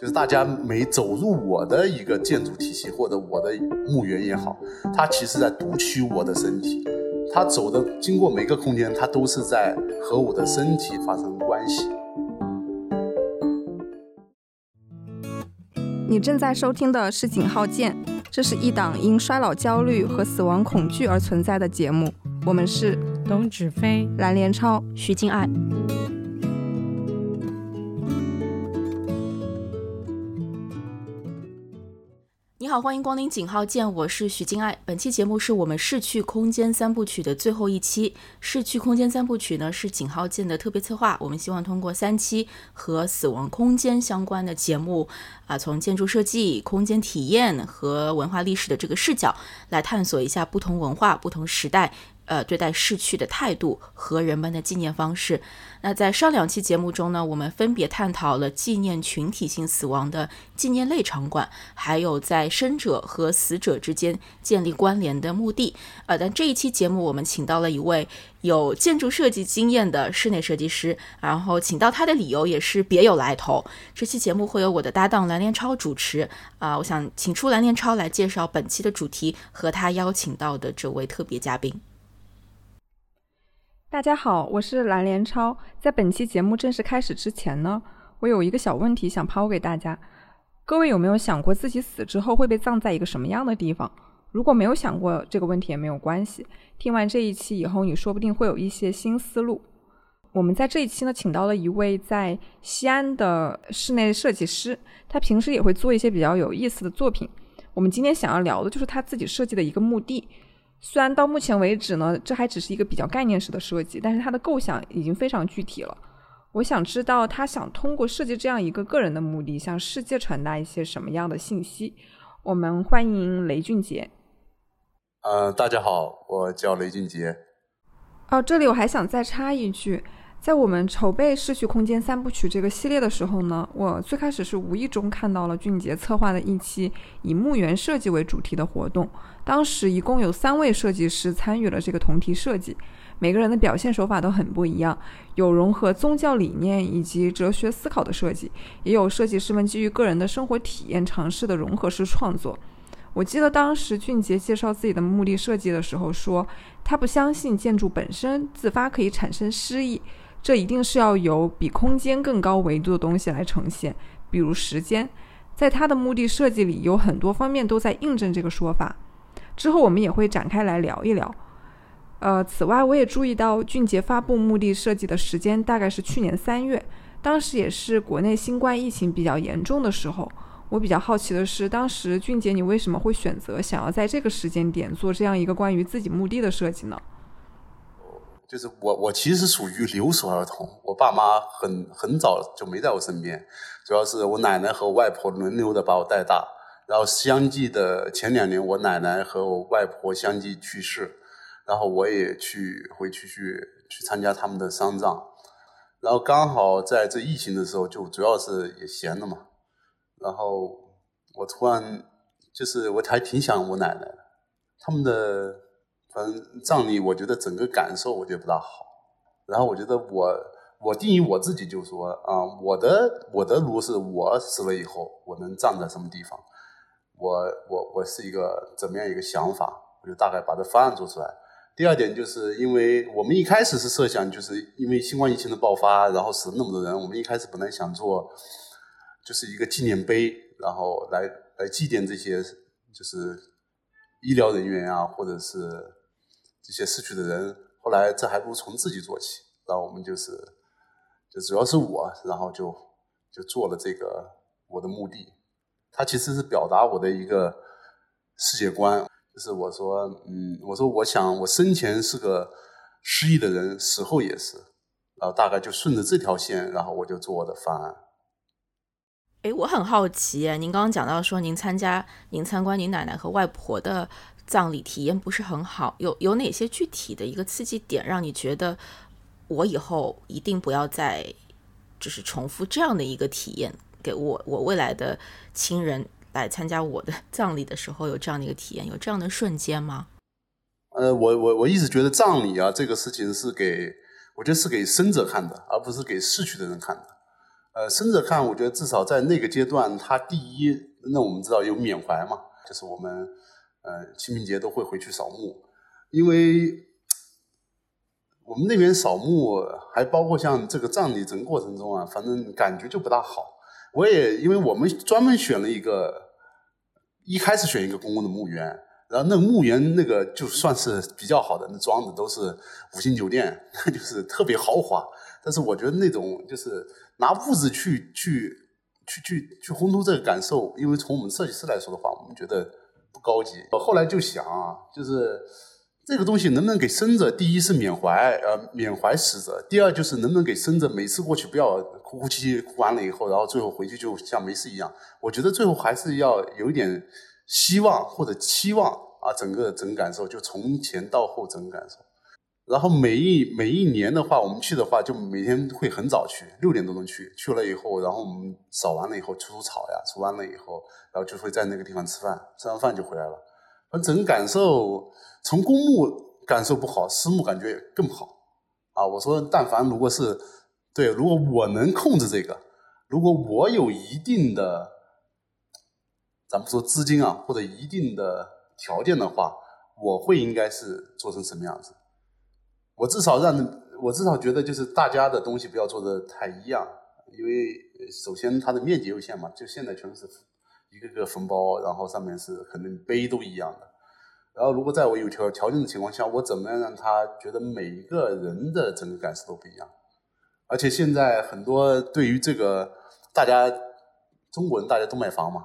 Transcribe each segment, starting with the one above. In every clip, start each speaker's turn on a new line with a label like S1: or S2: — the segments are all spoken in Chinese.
S1: 就是大家每走入我的一个建筑体系或者我的墓园也好，它其实在读取我的身体，它走的经过每个空间，它都是在和我的身体发生关系。
S2: 你正在收听的是《井号键》，这是一档因衰老焦虑和死亡恐惧而存在的节目。我们是
S3: 董芷飞、
S2: 蓝连超、
S4: 徐静爱。好，欢迎光临井号键，我是许静爱。本期节目是我们逝去空间三部曲的最后一期。逝去空间三部曲呢是井号键的特别策划，我们希望通过三期和死亡空间相关的节目，啊，从建筑设计、空间体验和文化历史的这个视角来探索一下不同文化、不同时代。呃，对待逝去的态度和人们的纪念方式。那在上两期节目中呢，我们分别探讨了纪念群体性死亡的纪念类场馆，还有在生者和死者之间建立关联的墓地。呃，但这一期节目我们请到了一位有建筑设计经验的室内设计师，然后请到他的理由也是别有来头。这期节目会由我的搭档蓝连超主持。啊，我想请出蓝连超来介绍本期的主题和他邀请到的这位特别嘉宾。
S2: 大家好，我是蓝连超。在本期节目正式开始之前呢，我有一个小问题想抛给大家：各位有没有想过自己死之后会被葬在一个什么样的地方？如果没有想过这个问题也没有关系，听完这一期以后，你说不定会有一些新思路。我们在这一期呢，请到了一位在西安的室内设计师，他平时也会做一些比较有意思的作品。我们今天想要聊的就是他自己设计的一个墓地。虽然到目前为止呢，这还只是一个比较概念式的设计，但是它的构想已经非常具体了。我想知道他想通过设计这样一个个人的目的，向世界传达一些什么样的信息。我们欢迎雷俊杰。
S1: 呃，大家好，我叫雷俊杰。
S2: 哦，这里我还想再插一句。在我们筹备《逝去空间三部曲》这个系列的时候呢，我最开始是无意中看到了俊杰策划的一期以墓园设计为主题的活动。当时一共有三位设计师参与了这个同题设计，每个人的表现手法都很不一样，有融合宗教理念以及哲学思考的设计，也有设计师们基于个人的生活体验尝试的融合式创作。我记得当时俊杰介绍自己的墓地设计的时候说，他不相信建筑本身自发可以产生诗意。这一定是要由比空间更高维度的东西来呈现，比如时间。在他的墓地设计里，有很多方面都在印证这个说法。之后我们也会展开来聊一聊。呃，此外，我也注意到俊杰发布墓地设计的时间大概是去年三月，当时也是国内新冠疫情比较严重的时候。我比较好奇的是，当时俊杰你为什么会选择想要在这个时间点做这样一个关于自己墓地的设计呢？
S1: 就是我，我其实属于留守儿童。我爸妈很很早就没在我身边，主要是我奶奶和外婆轮流的把我带大。然后相继的前两年，我奶奶和我外婆相继去世，然后我也去回去去去参加他们的丧葬。然后刚好在这疫情的时候，就主要是也闲了嘛。然后我突然就是我还挺想我奶奶的，他们的。反正葬礼，我觉得整个感受我觉得不大好。然后我觉得我我定义我自己就说啊，我的我的炉是我死了以后我能葬在什么地方，我我我是一个怎么样一个想法，我就大概把这方案做出来。第二点就是因为我们一开始是设想，就是因为新冠疫情的爆发，然后死了那么多人，我们一开始本来想做就是一个纪念碑，然后来来祭奠这些就是医疗人员啊，或者是。这些逝去的人，后来这还不如从自己做起。然后我们就是，就主要是我，然后就就做了这个我的墓地。它其实是表达我的一个世界观，就是我说，嗯，我说我想我生前是个失意的人，死后也是。然后大概就顺着这条线，然后我就做我的方案。
S4: 哎，我很好奇，您刚刚讲到说您参加、您参观您奶奶和外婆的。葬礼体验不是很好，有有哪些具体的一个刺激点，让你觉得我以后一定不要再就是重复这样的一个体验，给我我未来的亲人来参加我的葬礼的时候有这样的一个体验，有这样的瞬间吗？
S1: 呃，我我我一直觉得葬礼啊这个事情是给我觉得是给生者看的，而不是给逝去的人看的。呃，生者看，我觉得至少在那个阶段，他第一，那我们知道有缅怀嘛，就是我们呃清明节都会回去扫墓，因为我们那边扫墓还包括像这个葬礼整个过程中啊，反正感觉就不大好。我也因为我们专门选了一个，一开始选一个公共的墓园，然后那个墓园那个就算是比较好的，那装的都是五星酒店，那 就是特别豪华。但是我觉得那种就是拿物质去去去去去烘托这个感受，因为从我们设计师来说的话，我们觉得不高级。我后来就想，就是这个东西能不能给生者，第一是缅怀，呃，缅怀死者；第二就是能不能给生者每次过去不要哭哭啼啼，哭完了以后，然后最后回去就像没事一样。我觉得最后还是要有一点希望或者期望啊，整个整个感受就从前到后整个感受。然后每一每一年的话，我们去的话，就每天会很早去，六点多钟去。去了以后，然后我们扫完了以后，除除草呀，除完了以后，然后就会在那个地方吃饭，吃完饭就回来了。反正整个感受，从公墓感受不好，私墓感觉更不好。啊，我说，但凡如果是对，如果我能控制这个，如果我有一定的，咱们说资金啊，或者一定的条件的话，我会应该是做成什么样子？我至少让，我至少觉得就是大家的东西不要做的太一样，因为首先它的面积有限嘛，就现在全是一个个封包，然后上面是可能碑都一样的。然后如果在我有条条件的情况下，我怎么样让他觉得每一个人的整个感受都不一样？而且现在很多对于这个大家中国人大家都买房嘛，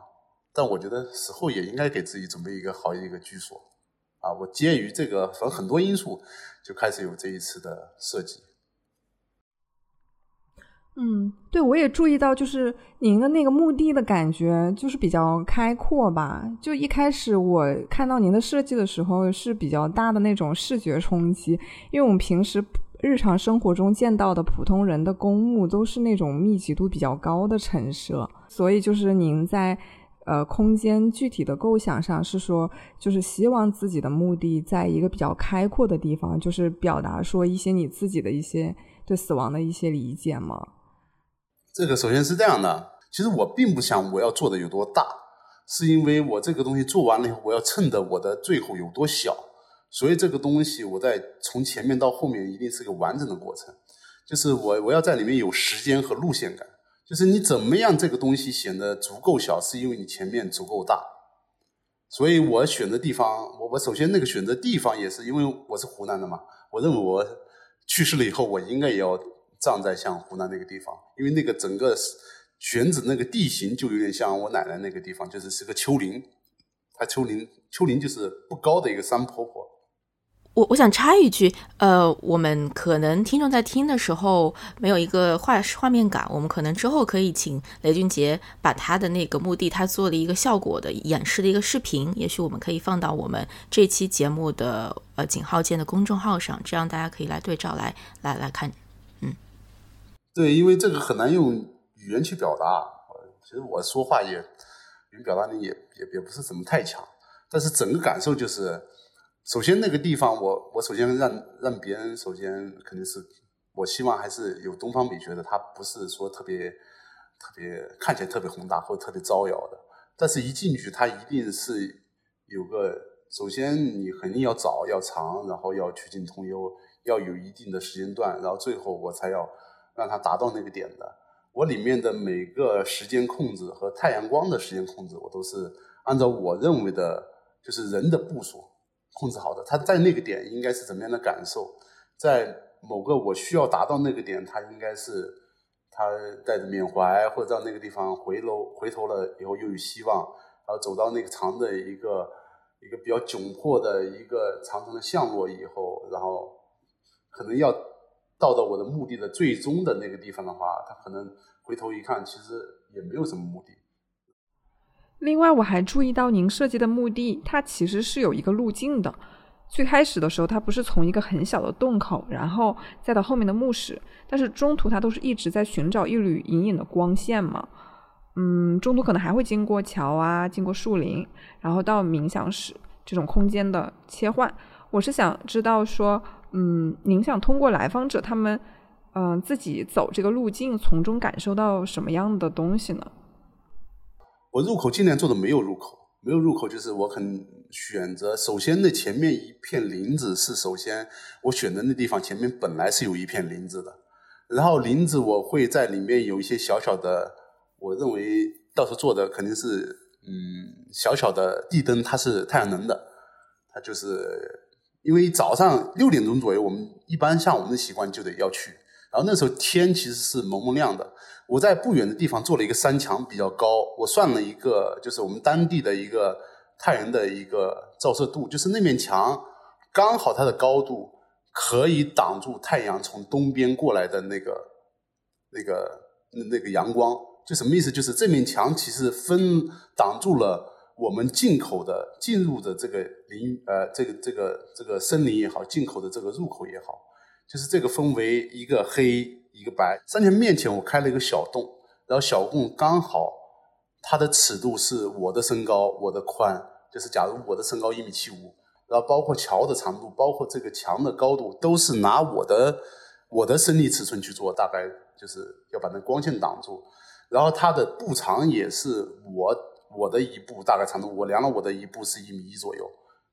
S1: 但我觉得死后也应该给自己准备一个好一个居所。啊，我基于这个，反正很多因素，就开始有这一次的设计。
S2: 嗯，对，我也注意到，就是您的那个墓地的感觉，就是比较开阔吧。就一开始我看到您的设计的时候，是比较大的那种视觉冲击，因为我们平时日常生活中见到的普通人的公墓都是那种密集度比较高的陈设，所以就是您在。呃，空间具体的构想上是说，就是希望自己的墓地在一个比较开阔的地方，就是表达说一些你自己的一些对死亡的一些理解吗？
S1: 这个首先是这样的，其实我并不想我要做的有多大，是因为我这个东西做完了以后，我要趁着我的最后有多小，所以这个东西我在从前面到后面一定是个完整的过程，就是我我要在里面有时间和路线感。就是你怎么样，这个东西显得足够小，是因为你前面足够大。所以我选择地方，我我首先那个选择地方也是因为我是湖南的嘛。我认为我去世了以后，我应该也要葬在像湖南那个地方，因为那个整个选址那个地形就有点像我奶奶那个地方，就是是个丘陵。它丘陵丘陵就是不高的一个山坡坡。
S4: 我我想插一句，呃，我们可能听众在听的时候没有一个画画面感，我们可能之后可以请雷俊杰把他的那个墓地他做了一个效果的演示的一个视频，也许我们可以放到我们这期节目的呃井号键的公众号上，这样大家可以来对照来来来看。
S1: 对，因为这个很难用语言去表达，其实我说话也语言表达能力也也也不是怎么太强，但是整个感受就是。首先，那个地方，我我首先让让别人首先肯定是，我希望还是有东方美学的，它不是说特别特别看起来特别宏大或者特别招摇的，但是一进去，它一定是有个首先你肯定要早要长，然后要曲径通幽，要有一定的时间段，然后最后我才要让它达到那个点的。我里面的每个时间控制和太阳光的时间控制，我都是按照我认为的，就是人的步数。控制好的，他在那个点应该是怎么样的感受？在某个我需要达到那个点，他应该是他带着缅怀，或者到那个地方回楼回头了以后又有希望，然后走到那个长的一个一个比较窘迫的一个长长的巷落以后，然后可能要到到我的目的的最终的那个地方的话，他可能回头一看，其实也没有什么目的。
S2: 另外，我还注意到您设计的墓地，它其实是有一个路径的。最开始的时候，它不是从一个很小的洞口，然后再到后面的墓室，但是中途它都是一直在寻找一缕隐隐的光线嘛。嗯，中途可能还会经过桥啊，经过树林，然后到冥想室这种空间的切换。我是想知道说，嗯，您想通过来访者他们，嗯，自己走这个路径，从中感受到什么样的东西呢？
S1: 我入口尽量做的没有入口，没有入口就是我很选择。首先，那前面一片林子是首先我选的那地方前面本来是有一片林子的，然后林子我会在里面有一些小小的，我认为到时候做的肯定是嗯小小的地灯，它是太阳能的，它就是因为早上六点钟左右，我们一般像我们的习惯就得要去。然后那时候天其实是蒙蒙亮的，我在不远的地方做了一个山墙，比较高。我算了一个，就是我们当地的一个太阳的一个照射度，就是那面墙刚好它的高度可以挡住太阳从东边过来的那个那个那个阳光。就什么意思？就是这面墙其实分挡住了我们进口的进入的这个林呃这个这个这个森林也好，进口的这个入口也好。就是这个分为一个黑一个白，山墙面前我开了一个小洞，然后小洞刚好它的尺度是我的身高，我的宽，就是假如我的身高一米七五，然后包括桥的长度，包括这个墙的高度，都是拿我的我的身体尺寸去做，大概就是要把那光线挡住，然后它的步长也是我我的一步大概长度，我量了我的一步是一米一左右，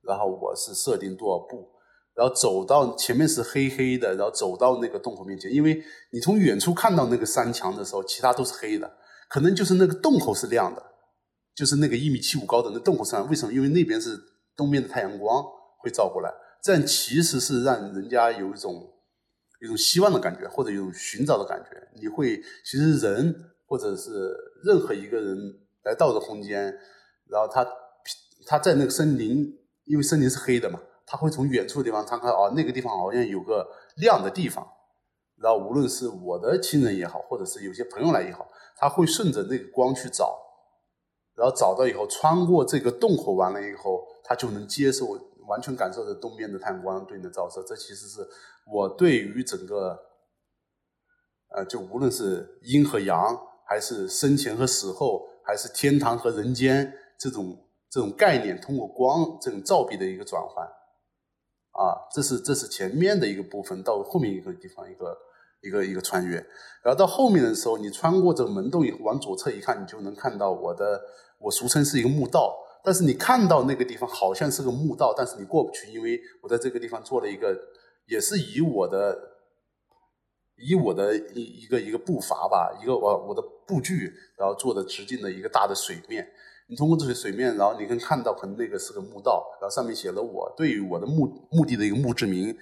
S1: 然后我是设定多少步。然后走到前面是黑黑的，然后走到那个洞口面前，因为你从远处看到那个山墙的时候，其他都是黑的，可能就是那个洞口是亮的，就是那个一米七五高的那洞口上，为什么？因为那边是东面的太阳光会照过来，这样其实是让人家有一种一种希望的感觉，或者一种寻找的感觉。你会其实人或者是任何一个人来到这空间，然后他他在那个森林，因为森林是黑的嘛。他会从远处的地方，他看哦，那个地方好像有个亮的地方，然后无论是我的亲人也好，或者是有些朋友来也好，他会顺着那个光去找，然后找到以后，穿过这个洞口完了以后，他就能接受完全感受着东边的太阳光对你的照射。这其实是我对于整个，呃，就无论是阴和阳，还是生前和死后，还是天堂和人间这种这种概念，通过光这种照壁的一个转换。啊，这是这是前面的一个部分，到后面一个地方一个一个一个穿越，然后到后面的时候，你穿过这个门洞以后，往左侧一看，你就能看到我的，我俗称是一个墓道，但是你看到那个地方好像是个墓道，但是你过不去，因为我在这个地方做了一个，也是以我的以我的一一个一个步伐吧，一个我我的步距，然后做的直径的一个大的水面。通过这些水面，然后你可以看到，可能那个是个墓道，然后上面写了我对于我的墓墓地的一个墓志铭，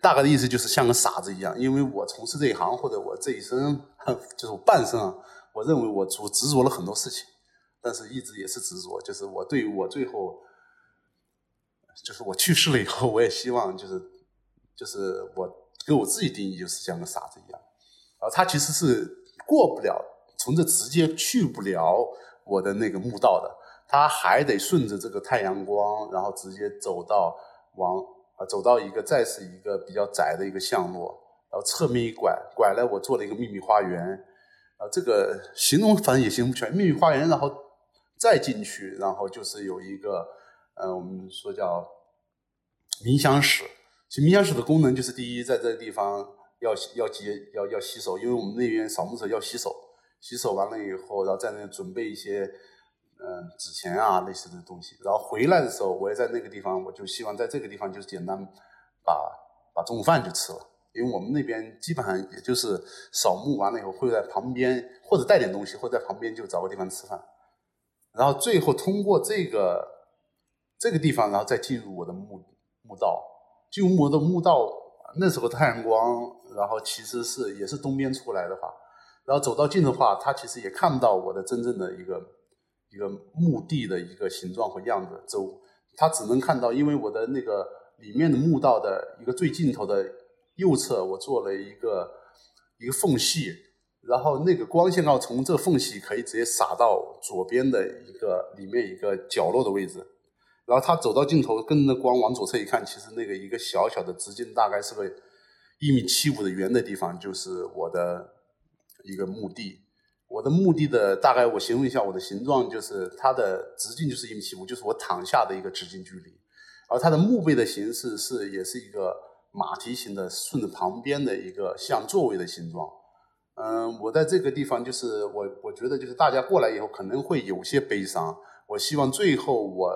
S1: 大概的意思就是像个傻子一样，因为我从事这一行或者我这一生 就是我半生啊，我认为我执执着了很多事情，但是一直也是执着，就是我对于我最后，就是我去世了以后，我也希望就是就是我给我自己定义就是像个傻子一样，啊，他其实是过不了，从这直接去不了。我的那个墓道的，他还得顺着这个太阳光，然后直接走到往啊走到一个再是一个比较窄的一个巷落，然后侧面一拐，拐来我做了一个秘密花园，啊这个形容反正也形容不全，秘密花园，然后再进去，然后就是有一个呃我们说叫冥想室，其实冥想室的功能就是第一，在这个地方要要接要要洗手，因为我们那边扫墓时候要洗手。洗手完了以后，然后在那准备一些，嗯，纸钱啊类似的东西。然后回来的时候，我也在那个地方，我就希望在这个地方就简单把把中午饭就吃了，因为我们那边基本上也就是扫墓完了以后会在旁边或者带点东西，或者在旁边就找个地方吃饭。然后最后通过这个这个地方，然后再进入我的墓墓道。进入我的墓道，那时候太阳光，然后其实是也是东边出来的话。然后走到近的话，他其实也看不到我的真正的一个一个墓地的一个形状和样子。走，他只能看到，因为我的那个里面的墓道的一个最尽头的右侧，我做了一个一个缝隙，然后那个光线要从这缝隙可以直接洒到左边的一个里面一个角落的位置。然后他走到尽头，跟着光往左侧一看，其实那个一个小小的直径大概是个一米七五的圆的地方，就是我的。一个墓地，我的墓地的大概我形容一下，我的形状就是它的直径就是一米七五，就是我躺下的一个直径距离。而它的墓碑的形式是也是一个马蹄形的，顺着旁边的一个像座位的形状。嗯，我在这个地方就是我，我觉得就是大家过来以后可能会有些悲伤。我希望最后我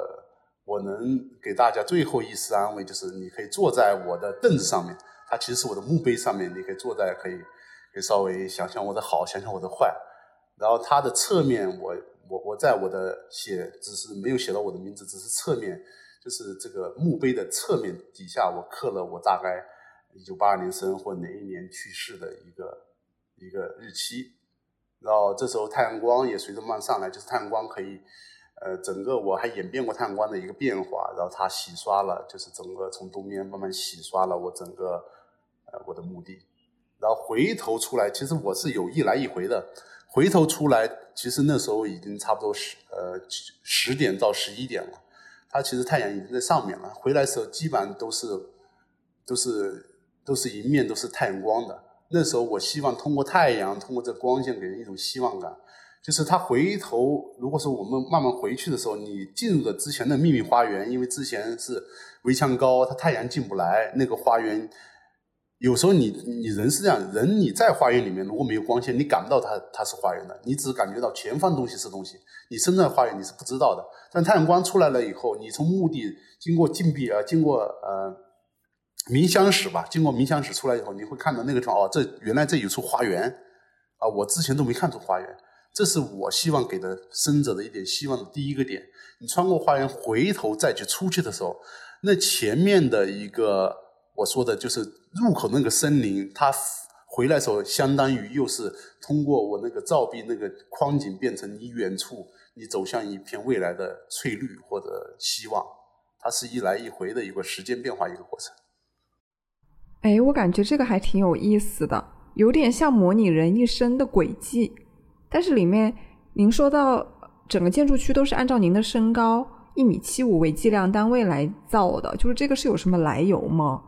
S1: 我能给大家最后一丝安慰，就是你可以坐在我的凳子上面，它其实是我的墓碑上面，你可以坐在，可以可以稍微想想我的好，想想我的坏。然后它的侧面，我我我在我的写只是没有写到我的名字，只是侧面。就是这个墓碑的侧面底下，我刻了我大概一九八二年生或哪一年去世的一个一个日期。然后这时候太阳光也随着慢慢上来，就是太阳光可以，呃，整个我还演变过太阳光的一个变化。然后它洗刷了，就是整个从东边慢慢洗刷了我整个呃我的墓地。然后回头出来，其实我是有一来一回的。回头出来，其实那时候已经差不多十呃十点到十一点了。它其实太阳已经在上面了，回来的时候基本上都是，都是都是一面都是太阳光的。那时候我希望通过太阳，通过这光线给人一种希望感，就是他回头，如果说我们慢慢回去的时候，你进入了之前的秘密花园，因为之前是围墙高，它太阳进不来，那个花园。有时候你你人是这样，人你在花园里面如果没有光线，你感不到它它是花园的，你只感觉到前方东西是东西，你身在花园你是不知道的。但太阳光出来了以后，你从墓地经过禁闭呃，经过呃冥想室吧，经过冥想室出来以后，你会看到那个地方哦，这原来这有处花园啊，我之前都没看出花园，这是我希望给的生者的一点希望的第一个点。你穿过花园回头再去出去的时候，那前面的一个。我说的就是入口那个森林，它回来的时候，相当于又是通过我那个照壁那个框景，变成你远处你走向一片未来的翠绿或者希望，它是一来一回的一个时间变化一个过程。
S2: 哎，我感觉这个还挺有意思的，有点像模拟人一生的轨迹。但是里面您说到整个建筑区都是按照您的身高一米七五为计量单位来造的，就是这个是有什么来由吗？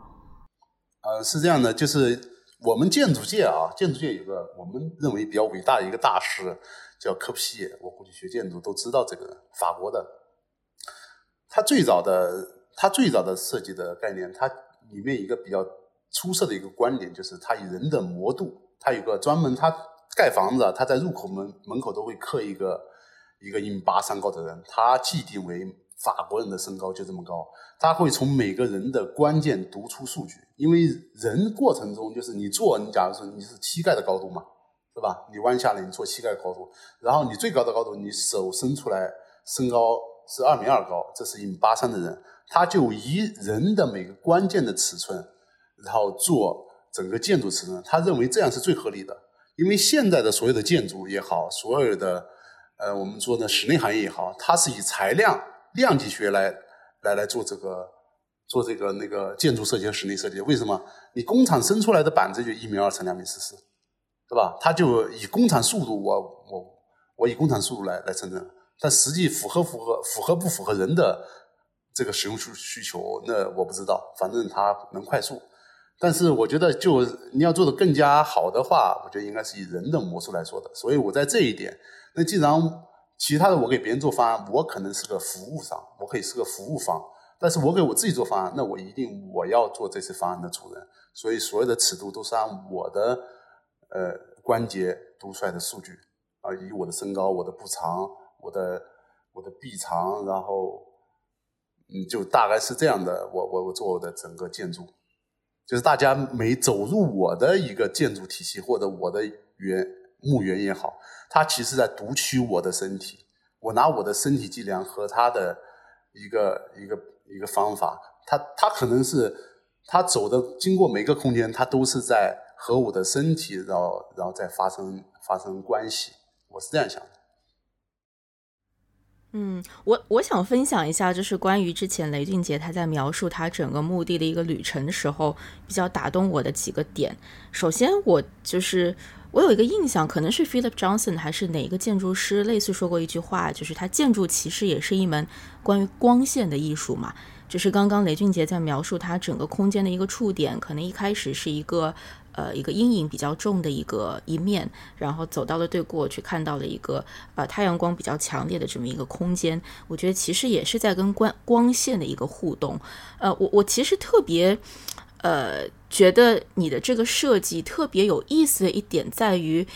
S1: 呃，是这样的，就是我们建筑界啊，建筑界有个我们认为比较伟大的一个大师，叫科普西耶。我估计学建筑都知道这个人，法国的。他最早的，他最早的设计的概念，他里面一个比较出色的一个观点，就是他以人的模度，他有个专门，他盖房子，他在入口门门口都会刻一个一个一米八三高的人，他既定为。法国人的身高就这么高，他会从每个人的关键读出数据，因为人过程中就是你坐，你假如说你是膝盖的高度嘛，是吧？你弯下来，你坐膝盖的高度，然后你最高的高度，你手伸出来，身高是二米二高，这是一米八三的人，他就以人的每个关键的尺寸，然后做整个建筑尺寸，他认为这样是最合理的，因为现在的所有的建筑也好，所有的呃我们说的室内行业也好，它是以材量。量级学来来来做这个做这个那个建筑设计和室内设计，为什么？你工厂生出来的板子就一米二乘两米四四，对吧？它就以工厂速度，我我我以工厂速度来来生成，但实际符合符合符合不符合人的这个使用需需求，那我不知道。反正它能快速，但是我觉得就你要做的更加好的话，我觉得应该是以人的模式来说的。所以我在这一点，那既然。其他的我给别人做方案，我可能是个服务商，我可以是个服务方，但是我给我自己做方案，那我一定我要做这次方案的主人，所以所有的尺度都是按我的呃关节读出来的数据，啊，以我的身高、我的步长、我的我的臂长，然后嗯，就大概是这样的，我我我做我的整个建筑，就是大家每走入我的一个建筑体系或者我的原。墓园也好，他其实在读取我的身体。我拿我的身体计量和他的一个一个一个方法，他他可能是他走的经过每个空间，他都是在和我的身体，然后然后再发生发生关系。我是这样想的。
S4: 嗯，我我想分享一下，就是关于之前雷俊杰他在描述他整个墓地的一个旅程的时候，比较打动我的几个点。首先，我就是。我有一个印象，可能是 Philip Johnson 还是哪一个建筑师，类似说过一句话，就是他建筑其实也是一门关于光线的艺术嘛。就是刚刚雷俊杰在描述他整个空间的一个触点，可能一开始是一个呃一个阴影比较重的一个一面，然后走到了对过去看到了一个呃太阳光比较强烈的这么一个空间。我觉得其实也是在跟光光线的一个互动。呃，我我其实特别。呃，觉得你的这个设计特别有意思的一点在于，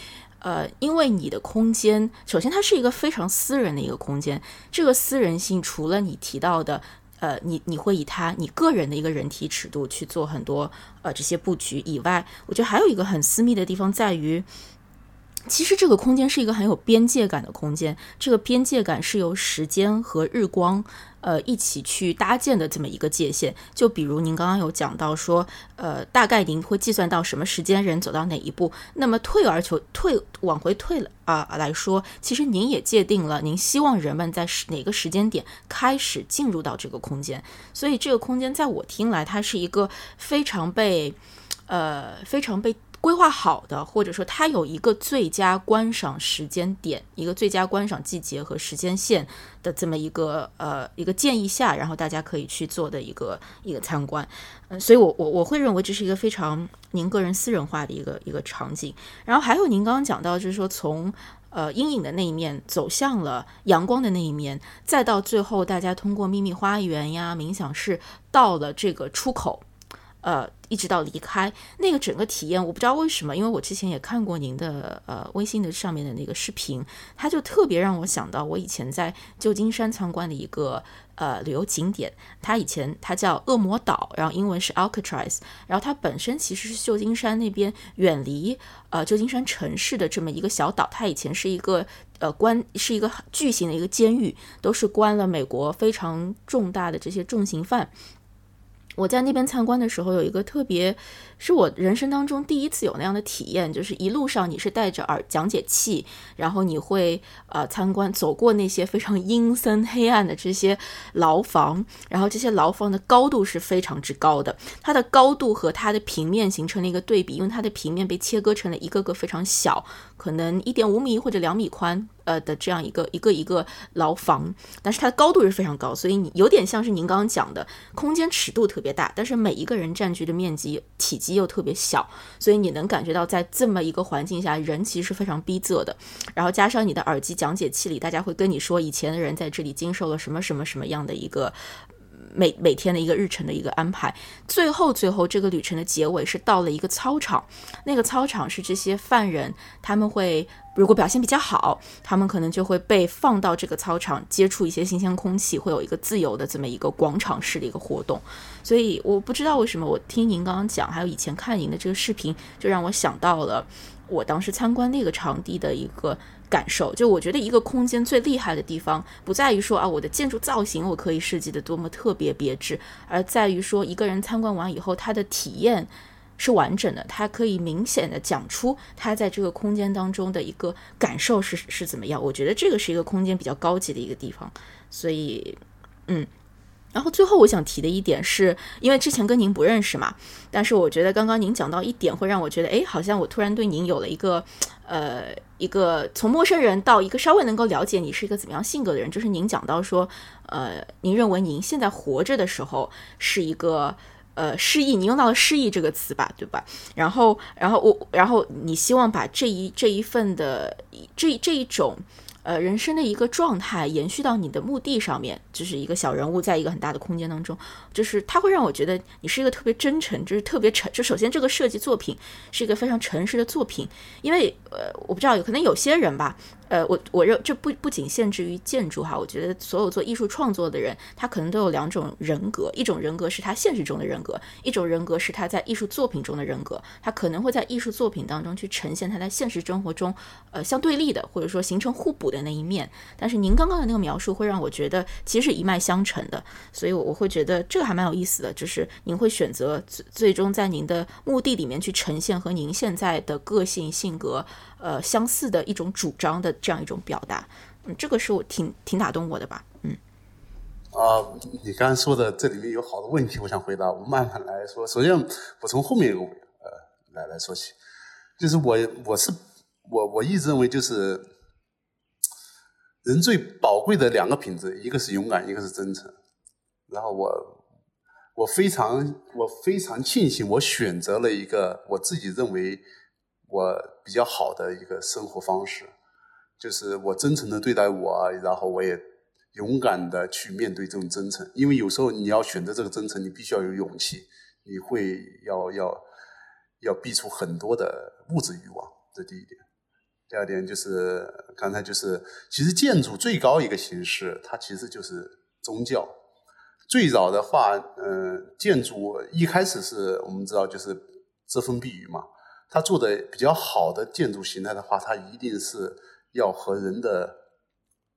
S4: 呃，因为你的空间，首先它是一个非常私人的一个空间，这个私人性除了你提到的。呃，你你会以他你个人的一个人体尺度去做很多呃这些布局以外，我觉得还有一个很私密的地方在于，其实这个空间是一个很有边界感的空间，这个边界感是由时间和日光。呃，一起去搭建的这么一个界限，就比如您刚刚有讲到说，呃，大概您会计算到什么时间人走到哪一步，那么退而求退往回退了啊来说，其实您也界定了您希望人们在哪个时间点开始进入到这个空间，所以这个空间在我听来，它是一个非常被，呃，非常被。规划好的，或者说它有一个最佳观赏时间点，一个最佳观赏季节和时间线的这么一个呃一个建议下，然后大家可以去做的一个一个参观。嗯，所以我我我会认为这是一个非常您个人私人化的一个一个场景。然后还有您刚刚讲到，就是说从呃阴影的那一面走向了阳光的那一面，再到最后大家通过秘密花园呀、冥想室到了这个出口。呃，一直到离开那个整个体验，我不知道为什么，因为我之前也看过您的呃微信的上面的那个视频，它就特别让我想到我以前在旧金山参观的一个呃旅游景点，它以前它叫恶魔岛，然后英文是 Alcatraz，然后它本身其实是旧金山那边远离呃旧金山城市的这么一个小岛，它以前是一个呃关是一个巨型的一个监狱，都是关了美国非常重大的这些重刑犯。我在那边参观的时候，有一个特别，是我人生当中第一次有那样的体验，就是一路上你是带着耳讲解器，然后你会呃参观走过那些非常阴森黑暗的这些牢房，然后这些牢房的高度是非常之高的，它的高度和它的平面形成了一个对比，因为它的平面被切割成了一个个非常小，可能一点五米或者两米宽。呃的这样一个一个一个牢房，但是它的高度是非常高，所以你有点像是您刚刚讲的，空间尺度特别大，但是每一个人占据的面积体机又特别小，所以你能感觉到在这么一个环境下，人其实是非常逼仄的。然后加上你的耳机讲解器里，大家会跟你说以前的人在这里经受了什么什么什么样的一个。每每天的一个日程的一个安排，最后最后这个旅程的结尾是到了一个操场，那个操场是这些犯人他们会如果表现比较好，他们可能就会被放到这个操场接触一些新鲜空气，会有一个自由的这么一个广场式的一个活动。所以我不知道为什么我听您刚刚讲，还有以前看您的这个视频，就让我想到了我当时参观那个场地的一个。感受就我觉得一个空间最厉害的地方，不在于说啊我的建筑造型我可以设计的多么特别别致，而在于说一个人参观完以后，他的体验是完整的，他可以明显的讲出他在这个空间当中的一个感受是是怎么样。我觉得这个是一个空间比较高级的一个地方，所以嗯。然后最后我想提的一点是，因为之前跟您不认识嘛，但是我觉得刚刚您讲到一点，会让我觉得，哎，好像我突然对您有了一个，呃，一个从陌生人到一个稍微能够了解你是一个怎么样性格的人，就是您讲到说，呃，您认为您现在活着的时候是一个，呃，失忆，您用到了失忆这个词吧，对吧？然后，然后我，然后你希望把这一这一份的这这一种。呃，人生的一个状态延续到你的墓地上面，就是一个小人物在一个很大的空间当中，就是它会让我觉得你是一个特别真诚，就是特别诚。就首先这个设计作品是一个非常诚实的作品，因为呃，我不知道有可能有些人吧。呃，我我认这不不仅限制于建筑哈，我觉得所有做艺术创作的人，他可能都有两种人格，一种人格是他现实中的人格，一种人格是他在艺术作品中的人格，他可能会在艺术作品当中去呈现他在现实生活中呃相对立的或者说形成互补的那一面。但是您刚刚的那个描述会让我觉得其实是一脉相承的，所以我会觉得这个还蛮有意思的，就是您会选择最最终在您的墓地里面去呈现和您现在的个性性格。呃，相似的一种主张的这样一种表达，嗯，这个是我挺挺打动我的吧，嗯。
S1: 啊，你刚刚说的这里面有好多问题，我想回答，我慢慢来说。首先，我从后面一个呃来来说起，就是我我是我我一直认为，就是人最宝贵的两个品质，一个是勇敢，一个是真诚。然后我我非常我非常庆幸，我选择了一个我自己认为。我比较好的一个生活方式，就是我真诚的对待我，然后我也勇敢的去面对这种真诚。因为有时候你要选择这个真诚，你必须要有勇气，你会要要要避出很多的物质欲望，这第一点。第二点就是刚才就是，其实建筑最高一个形式，它其实就是宗教。最早的话，嗯，建筑一开始是我们知道就是遮风避雨嘛。它做的比较好的建筑形态的话，它一定是要和人的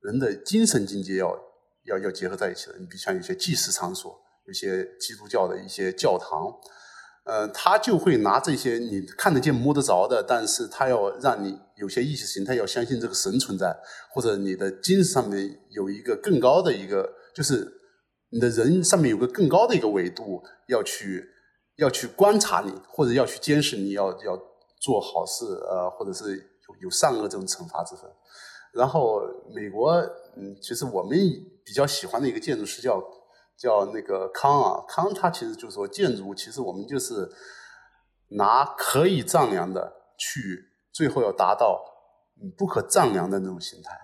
S1: 人的精神境界要要要结合在一起的。你比如像有些祭祀场所。有些基督教的一些教堂，呃，他就会拿这些你看得见摸得着的，但是他要让你有些意识形态要相信这个神存在，或者你的精神上面有一个更高的一个，就是你的人上面有个更高的一个维度，要去要去观察你，或者要去监视你，要要做好事，呃，或者是有有善恶这种惩罚之分。然后美国，嗯，其实我们比较喜欢的一个建筑师叫。叫那个康啊，康他其实就是说建筑，其实我们就是拿可以丈量的去，最后要达到嗯不可丈量的那种形态，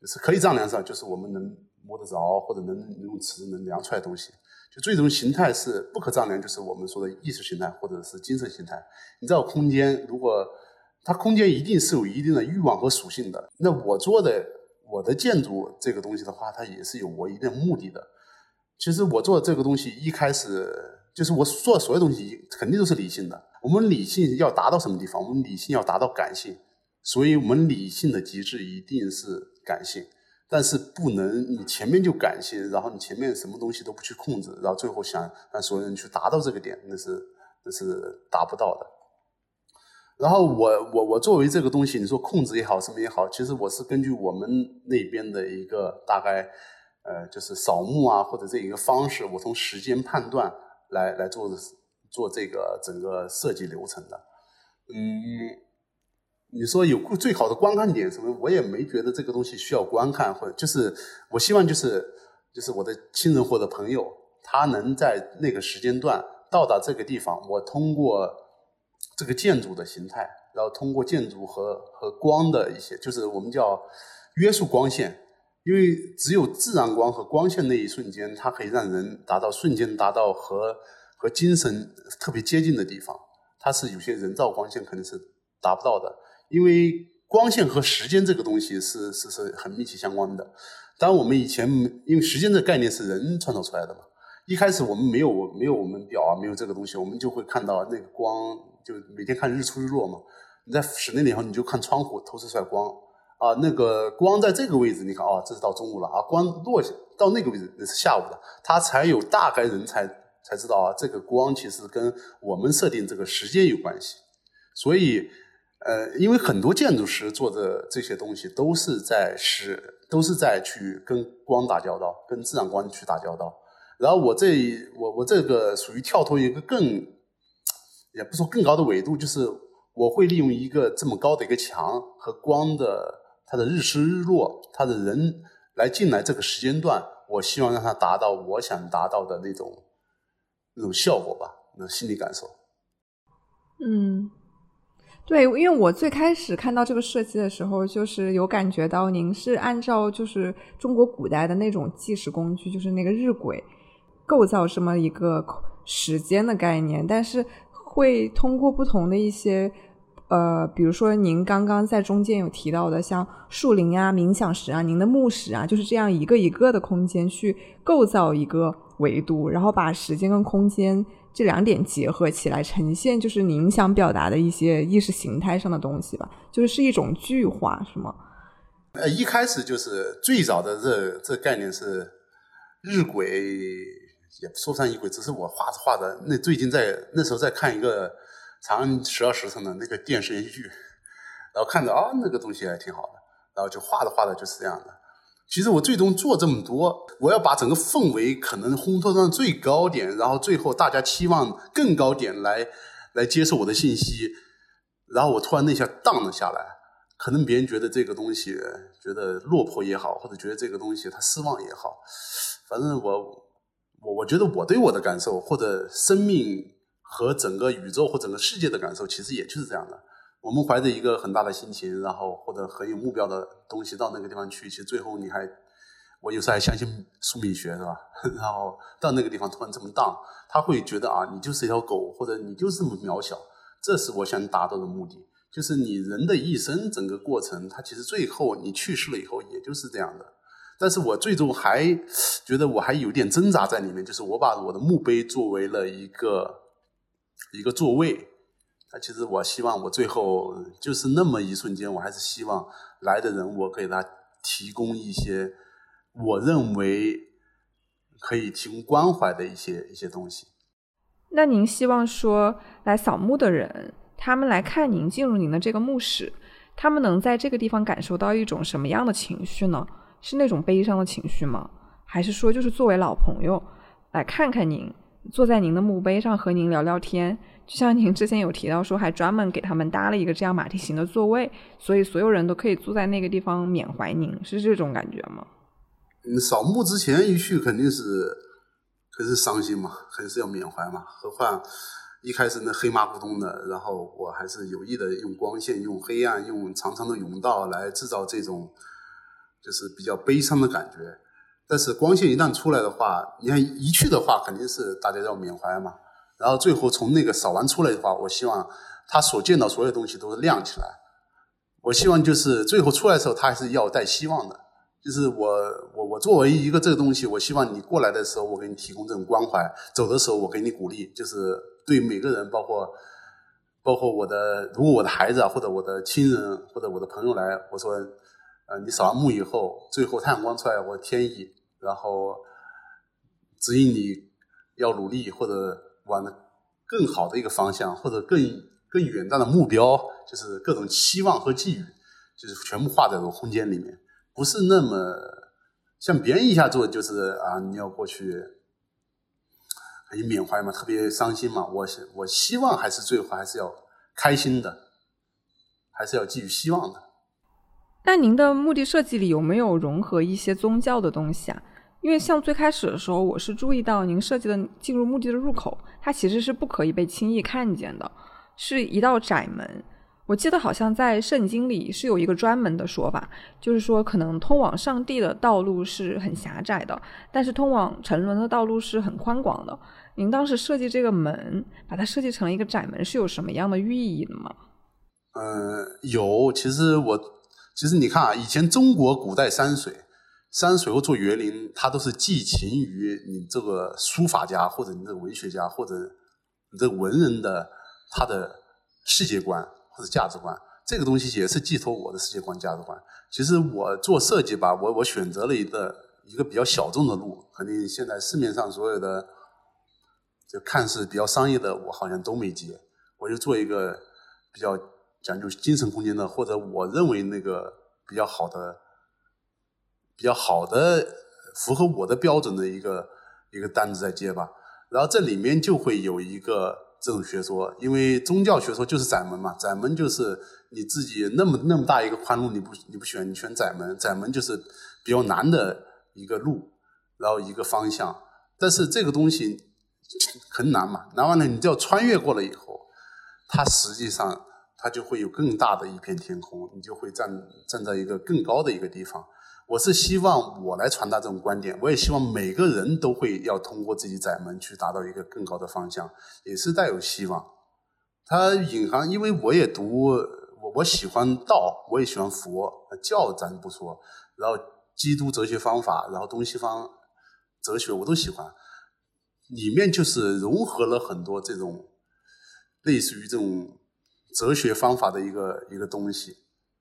S1: 就是可以丈量上，就是我们能摸得着或者能用尺子能量出来的东西，就最终形态是不可丈量，就是我们说的意识形态或者是精神形态。你知道空间，如果它空间一定是有一定的欲望和属性的，那我做的我的建筑这个东西的话，它也是有我一定目的的。其实我做这个东西一开始就是我做所有东西肯定都是理性的。我们理性要达到什么地方？我们理性要达到感性，所以我们理性的极致一定是感性，但是不能你前面就感性，然后你前面什么东西都不去控制，然后最后想让所有人去达到这个点，那是那是达不到的。然后我我我作为这个东西，你说控制也好，什么也好，其实我是根据我们那边的一个大概。呃，就是扫墓啊，或者这一个方式，我从时间判断来来做做这个整个设计流程的。嗯，你说有最好的观看点什么？我也没觉得这个东西需要观看，或者就是我希望就是就是我的亲人或者朋友，他能在那个时间段到达这个地方。我通过这个建筑的形态，然后通过建筑和和光的一些，就是我们叫约束光线。因为只有自然光和光线那一瞬间，它可以让人达到瞬间达到和和精神特别接近的地方。它是有些人造光线肯定是达不到的，因为光线和时间这个东西是是是很密切相关的。当，我们以前因为时间这个概念是人创造出来的嘛，一开始我们没有没有我们表啊，没有这个东西，我们就会看到那个光，就每天看日出日落嘛。你在室内里头，你就看窗户透射出来光。啊，那个光在这个位置，你看，哦，这是到中午了啊。光落下到那个位置，那是下午的，他才有大概人才才知道啊，这个光其实跟我们设定这个时间有关系。所以，呃，因为很多建筑师做的这些东西都是在是都是在去跟光打交道，跟自然光去打交道。然后我这我我这个属于跳脱一个更，也不说更高的纬度，就是我会利用一个这么高的一个墙和光的。它的日出日落，它的人来进来这个时间段，我希望让他达到我想达到的那种那种效果吧，那心理感受。
S2: 嗯，对，因为我最开始看到这个设计的时候，就是有感觉到您是按照就是中国古代的那种计时工具，就是那个日晷，构造这么一个时间的概念，但是会通过不同的一些。呃，比如说您刚刚在中间有提到的，像树林啊、冥想石啊、您的墓室啊，就是这样一个一个的空间去构造一个维度，然后把时间跟空间这两点结合起来，呈现就是您想表达的一些意识形态上的东西吧，就是是一种具化，是吗？
S1: 呃，一开始就是最早的这这概念是日晷，也说不上日晷，只是我画着画着，那最近在那时候在看一个。长安十二时辰的那个电视连续剧，然后看着啊，那个东西还挺好的，然后就画着画着就是这样的。其实我最终做这么多，我要把整个氛围可能烘托到最高点，然后最后大家期望更高点来来接受我的信息，然后我突然那下荡了下来，可能别人觉得这个东西觉得落魄也好，或者觉得这个东西他失望也好，反正我我我觉得我对我的感受或者生命。和整个宇宙或整个世界的感受，其实也就是这样的。我们怀着一个很大的心情，然后或者很有目标的东西到那个地方去，其实最后你还，我有时候还相信宿命学，是吧？然后到那个地方突然这么荡，他会觉得啊，你就是一条狗，或者你就是这么渺小。这是我想达到的目的，就是你人的一生整个过程，它其实最后你去世了以后，也就是这样的。但是我最终还觉得我还有点挣扎在里面，就是我把我的墓碑作为了一个一个座位。其实我希望我最后就是那么一瞬间，我还是希望来的人，我给他提供一些我认为可以提供关怀的一些一些东西。
S2: 那您希望说来扫墓的人，他们来看您进入您的这个墓室，他们能在这个地方感受到一种什么样的情绪呢？是那种悲伤的情绪吗？还是说就是作为老朋友来看看您，坐在您的墓碑上和您聊聊天？就像您之前有提到说，还专门给他们搭了一个这样马蹄形的座位，所以所有人都可以坐在那个地方缅怀您，是这种感觉吗？
S1: 嗯，扫墓之前一去肯定是。可是伤心嘛，肯定是要缅怀嘛。何况一开始那黑麻咕咚的，然后我还是有意的用光线、用黑暗、用长长的甬道来制造这种就是比较悲伤的感觉。但是光线一旦出来的话，你看一去的话，肯定是大家要缅怀嘛。然后最后从那个扫完出来的话，我希望他所见到所有东西都是亮起来。我希望就是最后出来的时候，他还是要带希望的。就是我我我作为一个这个东西，我希望你过来的时候，我给你提供这种关怀；走的时候，我给你鼓励。就是对每个人，包括包括我的，如果我的孩子啊，或者我的亲人，或者我的朋友来，我说，呃，你扫完墓以后，最后太阳光出来，我天意，然后指引你要努力，或者往更好的一个方向，或者更更远大的目标，就是各种期望和寄予，就是全部画在这个空间里面。不是那么像别人一下做，就是啊，你要过去，很缅怀嘛，特别伤心嘛。我我希望还是最后还是要开心的，还是要寄予希望的。
S2: 那您的墓地设计里有没有融合一些宗教的东西啊？因为像最开始的时候，我是注意到您设计的进入墓地的入口，它其实是不可以被轻易看见的，是一道窄门。我记得好像在圣经里是有一个专门的说法，就是说可能通往上帝的道路是很狭窄的，但是通往沉沦的道路是很宽广的。您当时设计这个门，把它设计成了一个窄门，是有什么样的寓意的吗？
S1: 嗯，有。其实我，其实你看啊，以前中国古代山水，山水或做园林，它都是寄情于你这个书法家或者你这个文学家或者你这个文人的他的世界观。或者价值观，这个东西也是寄托我的世界观、价值观。其实我做设计吧，我我选择了一个一个比较小众的路。肯定现在市面上所有的就看似比较商业的，我好像都没接。我就做一个比较讲究精神空间的，或者我认为那个比较好的、比较好的符合我的标准的一个一个单子在接吧。然后这里面就会有一个。这种学说，因为宗教学说就是窄门嘛，窄门就是你自己那么那么大一个宽路，你不你不选，你选窄门，窄门就是比较难的一个路，然后一个方向。但是这个东西很难嘛，难完了你就要穿越过了以后，它实际上它就会有更大的一片天空，你就会站站在一个更高的一个地方。我是希望我来传达这种观点，我也希望每个人都会要通过自己窄门去达到一个更高的方向，也是带有希望。它隐含，因为我也读，我我喜欢道，我也喜欢佛教，咱不说，然后基督哲学方法，然后东西方哲学我都喜欢，里面就是融合了很多这种类似于这种哲学方法的一个一个东西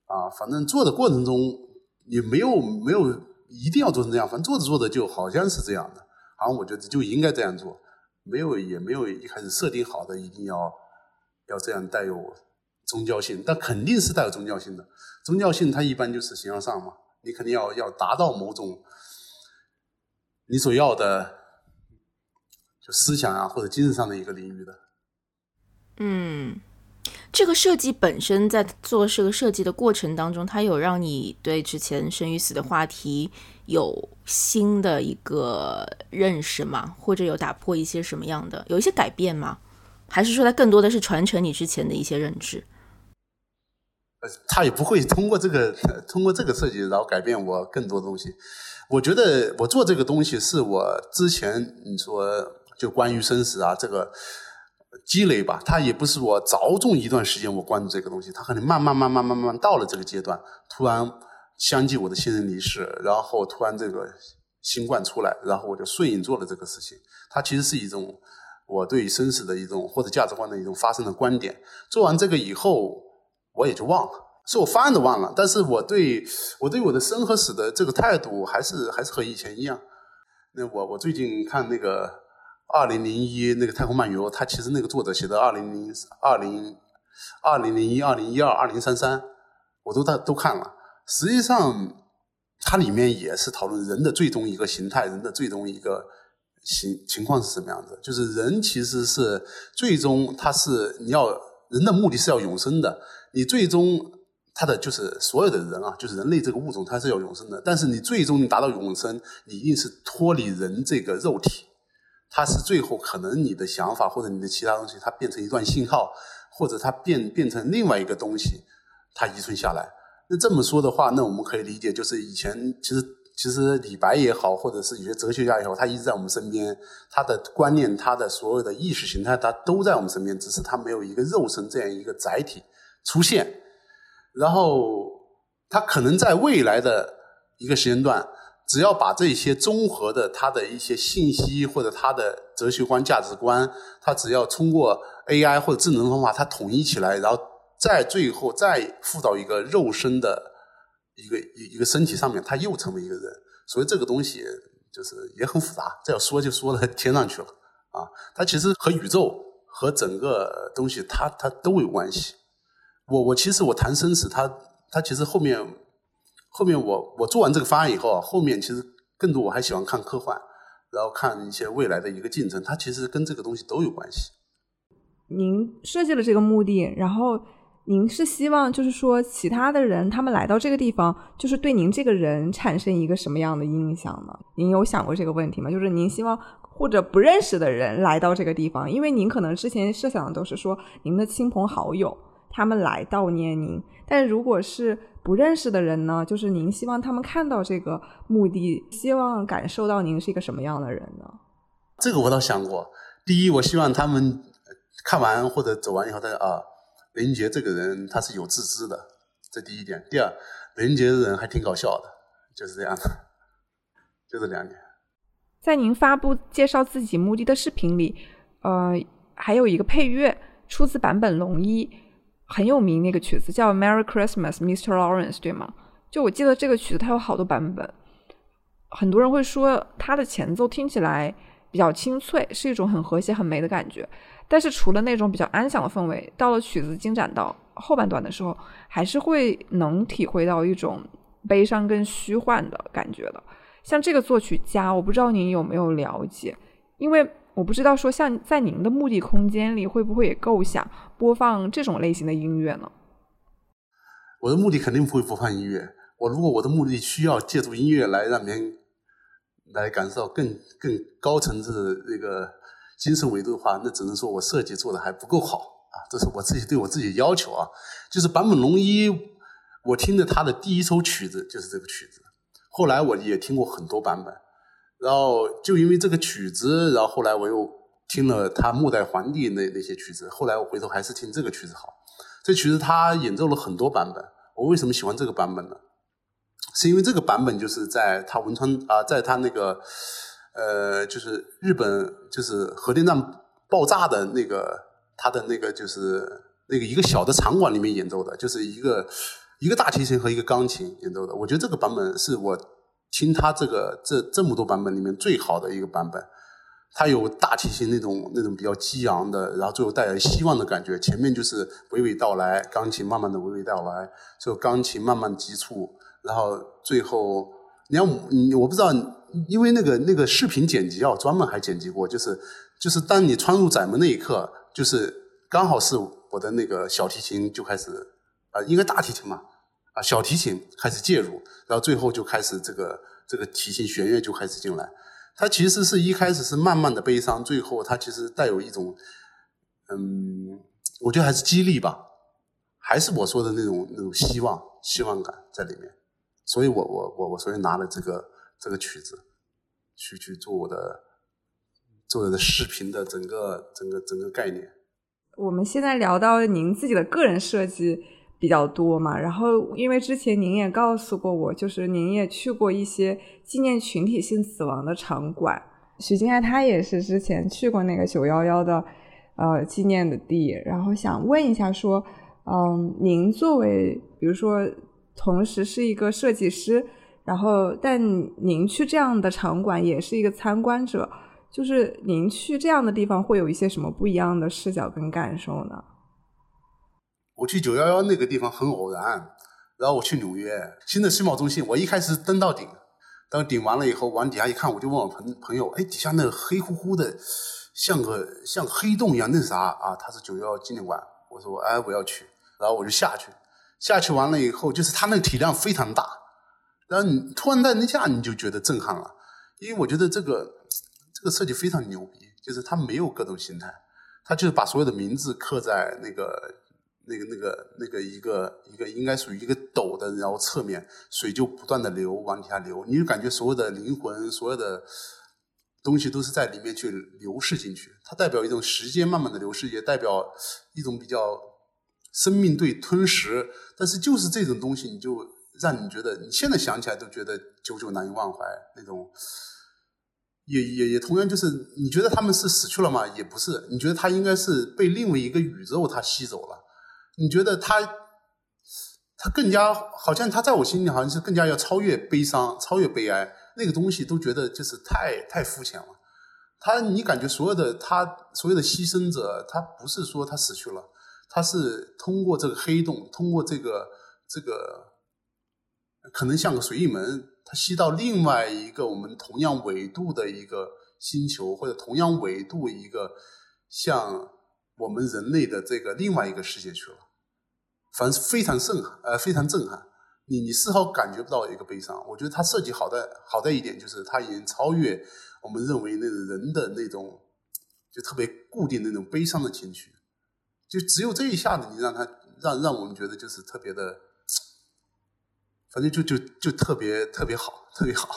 S1: 啊，反正做的过程中。也没有没有一定要做成这样，反正做着做着就好像是这样的，好像我觉得就应该这样做，没有也没有一开始设定好的一定要要这样带有宗教性，但肯定是带有宗教性的。宗教性它一般就是形而上嘛，你肯定要要达到某种你所要的就思想啊或者精神上的一个领域的。
S4: 嗯。这个设计本身在做这个设计的过程当中，它有让你对之前生与死的话题有新的一个认识吗？或者有打破一些什么样的，有一些改变吗？还是说它更多的是传承你之前的一些认知？
S1: 呃，他也不会通过这个通过这个设计，然后改变我更多东西。我觉得我做这个东西是我之前你说就关于生死啊这个积累吧，它也不是我着重一段时间我关注这个东西，它可能慢慢慢慢慢慢到了这个阶段，突然相继我的亲人离世，然后突然这个新冠出来，然后我就顺应做了这个事情。它其实是一种我对生死的一种或者价值观的一种发生的观点。做完这个以后，我也就忘了。是我方案都忘了，但是我对我对我的生和死的这个态度还是还是和以前一样。那我我最近看那个二零零一那个太空漫游，它其实那个作者写的二零零二零二零零一二零一二二零三三，我都在都看了。实际上，它里面也是讨论人的最终一个形态，人的最终一个形情况是什么样子。就是人其实是最终，他是你要人的目的是要永生的，你最终。他的就是所有的人啊，就是人类这个物种，它是要永生的。但是你最终你达到永生，你一定是脱离人这个肉体。它是最后可能你的想法或者你的其他东西，它变成一段信号，或者它变变成另外一个东西，它遗存下来。那这么说的话，那我们可以理解，就是以前其实其实李白也好，或者是有些哲学家也好，他一直在我们身边，他的观念，他的所有的意识形态，他都在我们身边，只是他没有一个肉身这样一个载体出现。然后，他可能在未来的一个时间段，只要把这些综合的他的一些信息或者他的哲学观、价值观，他只要通过 AI 或者智能方法，他统一起来，然后再最后再附到一个肉身的一个一一个身体上面，他又成为一个人。所以这个东西就是也很复杂，这要说就说到天上去了啊！它其实和宇宙和整个东西，它它都有关系。我我其实我谈生死，他他其实后面后面我我做完这个方案以后啊，后面其实更多我还喜欢看科幻，然后看一些未来的一个进程，它其实跟这个东西都有关系。
S2: 您设计了这个目的，然后您是希望就是说其他的人他们来到这个地方，就是对您这个人产生一个什么样的印象呢？您有想过这个问题吗？就是您希望或者不认识的人来到这个地方，因为您可能之前设想的都是说您的亲朋好友。他们来悼念您，但如果是不认识的人呢？就是您希望他们看到这个墓地，希望感受到您是一个什么样的人呢？
S1: 这个我倒想过。第一，我希望他们看完或者走完以后，他说啊，林杰这个人他是有自知的，这第一点。第二，林杰的人还挺搞笑的，就是这样的，就这两点。
S2: 在您发布介绍自己墓地的视频里，呃，还有一个配乐出自坂本龙一。很有名那个曲子叫《Merry Christmas, Mr. Lawrence》，对吗？就我记得这个曲子它有好多版本，很多人会说它的前奏听起来比较清脆，是一种很和谐、很美的感觉。但是除了那种比较安详的氛围，到了曲子进展到后半段的时候，还是会能体会到一种悲伤跟虚幻的感觉的。像这个作曲家，我不知道您有没有了解，因为。我不知道说像在您的目的空间里会不会也构想播放这种类型的音乐呢？
S1: 我的目的肯定不会播放音乐。我如果我的目的需要借助音乐来让别人来感受到更更高层次的那个精神维度的话，那只能说我设计做的还不够好啊。这是我自己对我自己的要求啊。就是坂本龙一，我听的他的第一首曲子就是这个曲子，后来我也听过很多版本。然后就因为这个曲子，然后后来我又听了他末代皇帝那那些曲子，后来我回头还是听这个曲子好。这曲子他演奏了很多版本，我为什么喜欢这个版本呢？是因为这个版本就是在他文川啊，在他那个呃，就是日本就是核电站爆炸的那个他的那个就是那个一个小的场馆里面演奏的，就是一个一个大提琴和一个钢琴演奏的。我觉得这个版本是我。听他这个这这么多版本里面最好的一个版本，它有大提琴那种那种比较激昂的，然后最后带来希望的感觉。前面就是娓娓道来，钢琴慢慢的娓娓道来，最后钢琴慢慢急促，然后最后你要你我不知道，因为那个那个视频剪辑啊，专门还剪辑过，就是就是当你穿入窄门那一刻，就是刚好是我的那个小提琴就开始啊，应该大提琴嘛。啊，小提琴开始介入，然后最后就开始这个这个提琴弦乐就开始进来。它其实是一开始是慢慢的悲伤，最后它其实带有一种，嗯，我觉得还是激励吧，还是我说的那种那种希望希望感在里面，所以我我我我所以拿了这个这个曲子去去做我的做我的视频的整个整个整个概念。
S2: 我们现在聊到您自己的个人设计比较多嘛，然后因为之前您也告诉过我，就是您也去过一些纪念群体性死亡的场馆，许金爱他也是之前去过那个九幺幺的呃纪念的地，然后想问一下说。嗯，您作为比如说，同时是一个设计师，然后但您去这样的场馆也是一个参观者，就是您去这样的地方会有一些什么不一样的视角跟感受呢？
S1: 我去九幺幺那个地方很偶然，然后我去纽约新的世贸中心，我一开始登到顶，当顶完了以后往底下一看，我就问我朋朋友，哎，底下那个黑乎乎的，像个像黑洞一样，那是啥啊？它是九幺幺纪念馆。我说，哎，我要去。然后我就下去，下去完了以后，就是它那个体量非常大，然后你突然在那下你就觉得震撼了，因为我觉得这个这个设计非常牛逼，就是它没有各种形态，它就是把所有的名字刻在那个那个那个那个一个一个应该属于一个斗的，然后侧面水就不断的流往底下流，你就感觉所有的灵魂，所有的东西都是在里面去流逝进去，它代表一种时间慢慢的流逝，也代表一种比较。生命对吞食，但是就是这种东西，你就让你觉得，你现在想起来都觉得久久难以忘怀那种。也也也同样就是，你觉得他们是死去了吗？也不是，你觉得他应该是被另外一个宇宙他吸走了。你觉得他，他更加好像他在我心里好像是更加要超越悲伤，超越悲哀那个东西，都觉得就是太太肤浅了。他，你感觉所有的他所有的牺牲者，他不是说他死去了。他是通过这个黑洞，通过这个这个，可能像个随意门，他吸到另外一个我们同样纬度的一个星球，或者同样纬度一个像我们人类的这个另外一个世界去了。反正非常震撼，呃，非常震撼。你你丝毫感觉不到一个悲伤。我觉得它设计好在好在一点就是，它已经超越我们认为那个人的那种就特别固定那种悲伤的情绪。就只有这一下子，你让他让让我们觉得就是特别的，反正就就就特别特别好，特别好。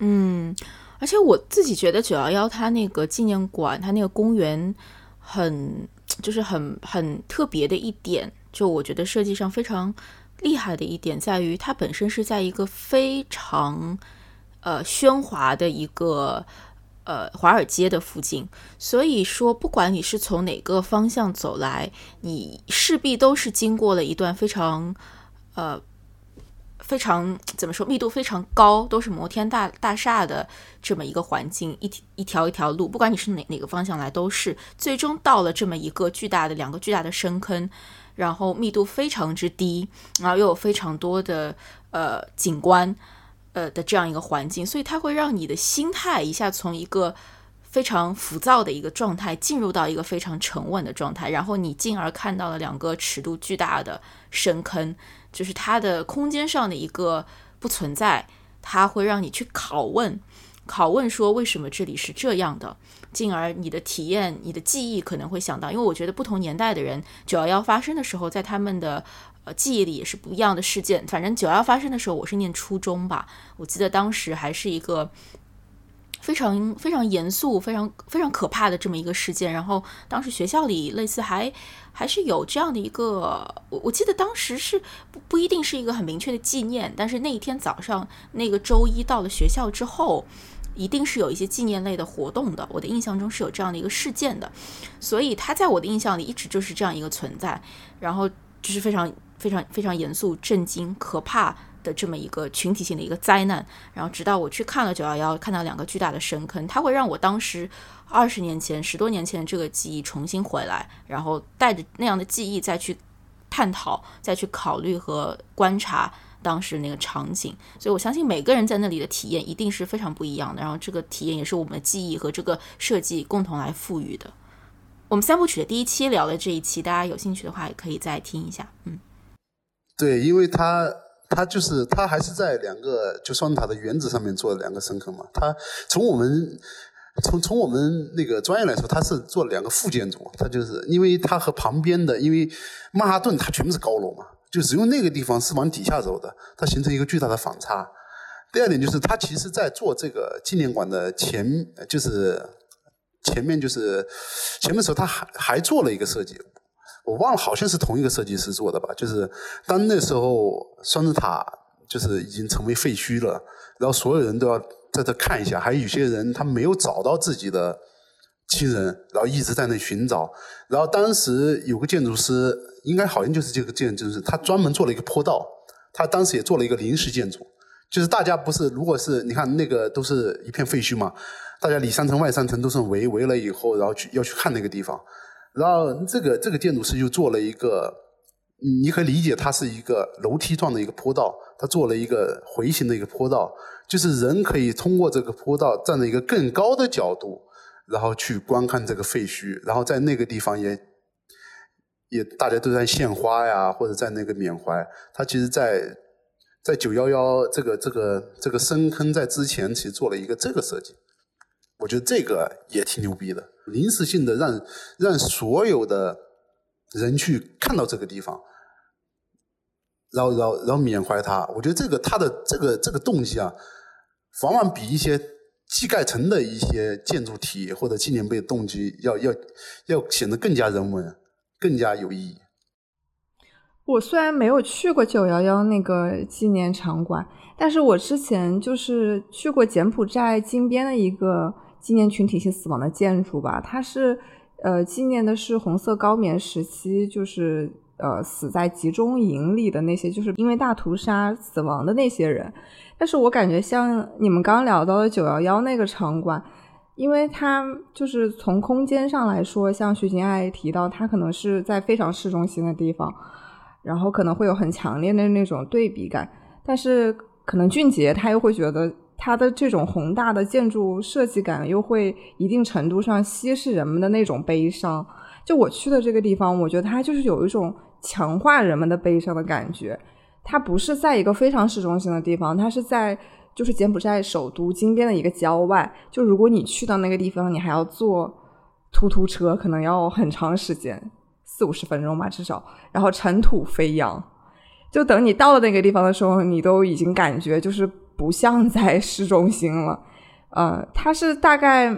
S4: 嗯，而且我自己觉得九幺幺它那个纪念馆，它那个公园很 就是很很特别的一点，就我觉得设计上非常厉害的一点在于，它本身是在一个非常呃喧哗的一个。呃，华尔街的附近，所以说，不管你是从哪个方向走来，你势必都是经过了一段非常，呃，非常怎么说，密度非常高，都是摩天大大厦的这么一个环境，一一条一条路，不管你是哪哪个方向来，都是最终到了这么一个巨大的两个巨大的深坑，然后密度非常之低，然后又有非常多的呃景观。呃的这样一个环境，所以它会让你的心态一下从一个非常浮躁的一个状态进入到一个非常沉稳的状态，然后你进而看到了两个尺度巨大的深坑，就是它的空间上的一个不存在，它会让你去拷问，拷问说为什么这里是这样的，进而你的体验、你的记忆可能会想到，因为我觉得不同年代的人，九幺幺发生的时候，在他们的。呃，记忆里也是不一样的事件。反正九幺发生的时候，我是念初中吧。我记得当时还是一个非常非常严肃、非常非常可怕的这么一个事件。然后当时学校里类似还还是有这样的一个，我我记得当时是不不一定是一个很明确的纪念，但是那一天早上那个周一到了学校之后，一定是有一些纪念类的活动的。我的印象中是有这样的一个事件的，所以他在我的印象里一直就是这样一个存在。然后就是非常。非常非常严肃、震惊、可怕的这么一个群体性的一个灾难，然后直到我去看了九幺幺，看到两个巨大的深坑，它会让我当时二十年前、十多年前这个记忆重新回来，然后带着那样的记忆再去探讨、再去考虑和观察当时那个场景。所以我相信每个人在那里的体验一定是非常不一样的，然后这个体验也是我们的记忆和这个设计共同来赋予的。我们三部曲的第一期聊了这一期，大家有兴趣的话也可以再听一下，嗯。
S1: 对，因为它它就是它还是在两个就双塔的原子上面做了两个深坑嘛。它从我们从从我们那个专业来说，它是做了两个副建筑，它就是因为它和旁边的，因为曼哈顿它全部是高楼嘛，就只有那个地方是往底下走的，它形成一个巨大的反差。第二点就是，它其实在做这个纪念馆的前，就是前面就是前面时候，他还还做了一个设计，我忘了，好像是同一个设计师做的吧。就是当那时候双子塔就是已经成为废墟了，然后所有人都要在这看一下，还有些人他没有找到自己的亲人，然后一直在那寻找。然后当时有个建筑师，应该好像就是这个建筑师，他专门做了一个坡道，他当时也做了一个临时建筑。就是大家不是，如果是你看那个都是一片废墟嘛，大家里三层外三层都是围围了以后，然后去要去看那个地方，然后这个这个建筑师就做了一个，你可以理解它是一个楼梯状的一个坡道，他做了一个回形的一个坡道，就是人可以通过这个坡道站在一个更高的角度，然后去观看这个废墟，然后在那个地方也也大家都在献花呀，或者在那个缅怀，他其实，在。在九幺幺这个这个这个深坑在之前，其实做了一个这个设计，我觉得这个也挺牛逼的，临时性的让让所有的人去看到这个地方，然后然后然后缅怀他。我觉得这个他的这个这个动机啊，往往比一些基盖层的一些建筑体或者纪念碑动机要要要显得更加人文，更加有意义。
S2: 我虽然没有去过九幺幺那个纪念场馆，但是我之前就是去过柬埔寨金边的一个纪念群体性死亡的建筑吧。它是呃纪念的是红色高棉时期，就是呃死在集中营里的那些，就是因为大屠杀死亡的那些人。但是我感觉像你们刚聊到的九幺幺那个场馆，因为它就是从空间上来说，像徐静爱提到，它可能是在非常市中心的地方。然后可能会有很强烈的那种对比感，但是可能俊杰他又会觉得它的这种宏大的建筑设计感又会一定程度上稀释人们的那种悲伤。就我去的这个地方，我觉得它就是有一种强化人们的悲伤的感觉。它不是在一个非常市中心的地方，它是在就是柬埔寨首都金边的一个郊外。就如果你去到那个地方，你还要坐突突车，可能要很长时间。四五十分钟吧，至少，然后尘土飞扬，就等你到了那个地方的时候，你都已经感觉就是不像在市中心了。呃，它是大概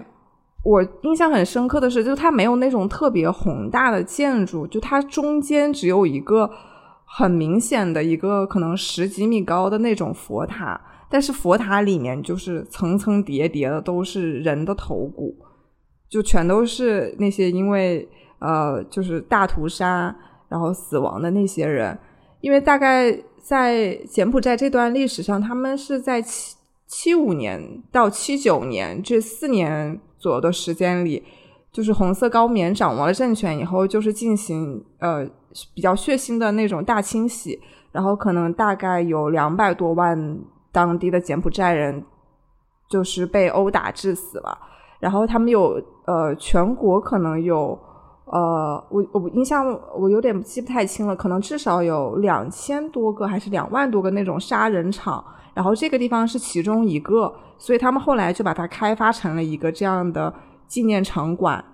S2: 我印象很深刻的是，就它没有那种特别宏大的建筑，就它中间只有一个很明显的一个可能十几米高的那种佛塔，但是佛塔里面就是层层叠叠的都是人的头骨，就全都是那些因为。呃，就是大屠杀，然后死亡的那些人，因为大概在柬埔寨这段历史上，他们是在七七五年到七九年这四年左右的时间里，就是红色高棉掌握了政权以后，就是进行呃比较血腥的那种大清洗，然后可能大概有两百多万当地的柬埔寨人就是被殴打致死了，然后他们有呃全国可能有。呃，我我印象我有点记不太清了，可能至少有两千多个还是两万多个那种杀人场，然后这个地方是其中一个，所以他们后来就把它开发成了一个这样的纪念场馆。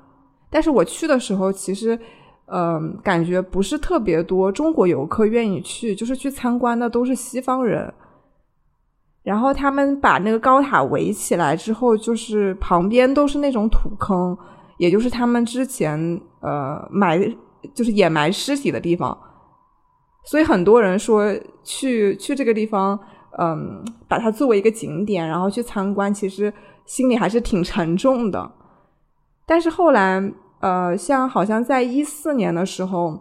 S2: 但是我去的时候，其实嗯，感觉不是特别多中国游客愿意去，就是去参观的都是西方人。然后他们把那个高塔围起来之后，就是旁边都是那种土坑。也就是他们之前呃埋就是掩埋尸体的地方，所以很多人说去去这个地方，嗯，把它作为一个景点，然后去参观，其实心里还是挺沉重的。但是后来，呃，像好像在一四年的时候，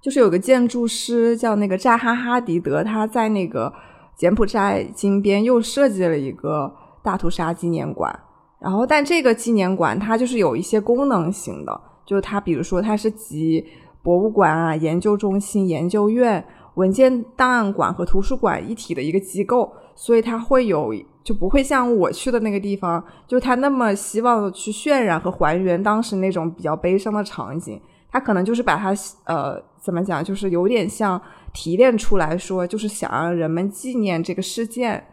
S2: 就是有个建筑师叫那个扎哈哈迪德，他在那个柬埔寨金边又设计了一个大屠杀纪念馆。然后，但这个纪念馆它就是有一些功能性的，就是它比如说它是集博物馆啊、研究中心、研究院、文件档案馆和图书馆一体的一个机构，所以它会有就不会像我去的那个地方，就它那么希望去渲染和还原当时那种比较悲伤的场景，它可能就是把它呃怎么讲，就是有点像提炼出来说，就是想让人们纪念这个事件，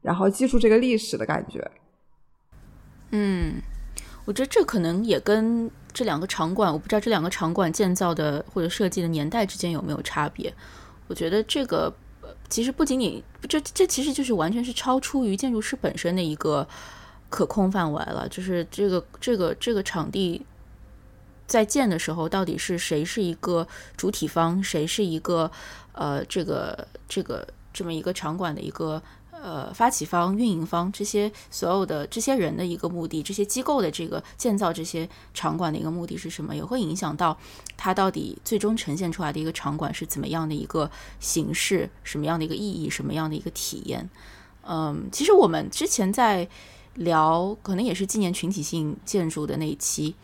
S2: 然后记住这个历史的感觉。
S4: 嗯，我觉得这可能也跟这两个场馆，我不知道这两个场馆建造的或者设计的年代之间有没有差别。我觉得这个呃其实不仅仅这这其实就是完全是超出于建筑师本身的一个可控范围了。就是这个这个这个场地在建的时候，到底是谁是一个主体方，谁是一个呃这个这个这么一个场馆的一个。呃，发起方、运营方这些所有的这些人的一个目的，这些机构的这个建造这些场馆的一个目的是什么，也会影响到它到底最终呈现出来的一个场馆是怎么样的一个形式，什么样的一个意义，什么样的一个体验。嗯，其实我们之前在聊，可能也是纪念群体性建筑的那一期。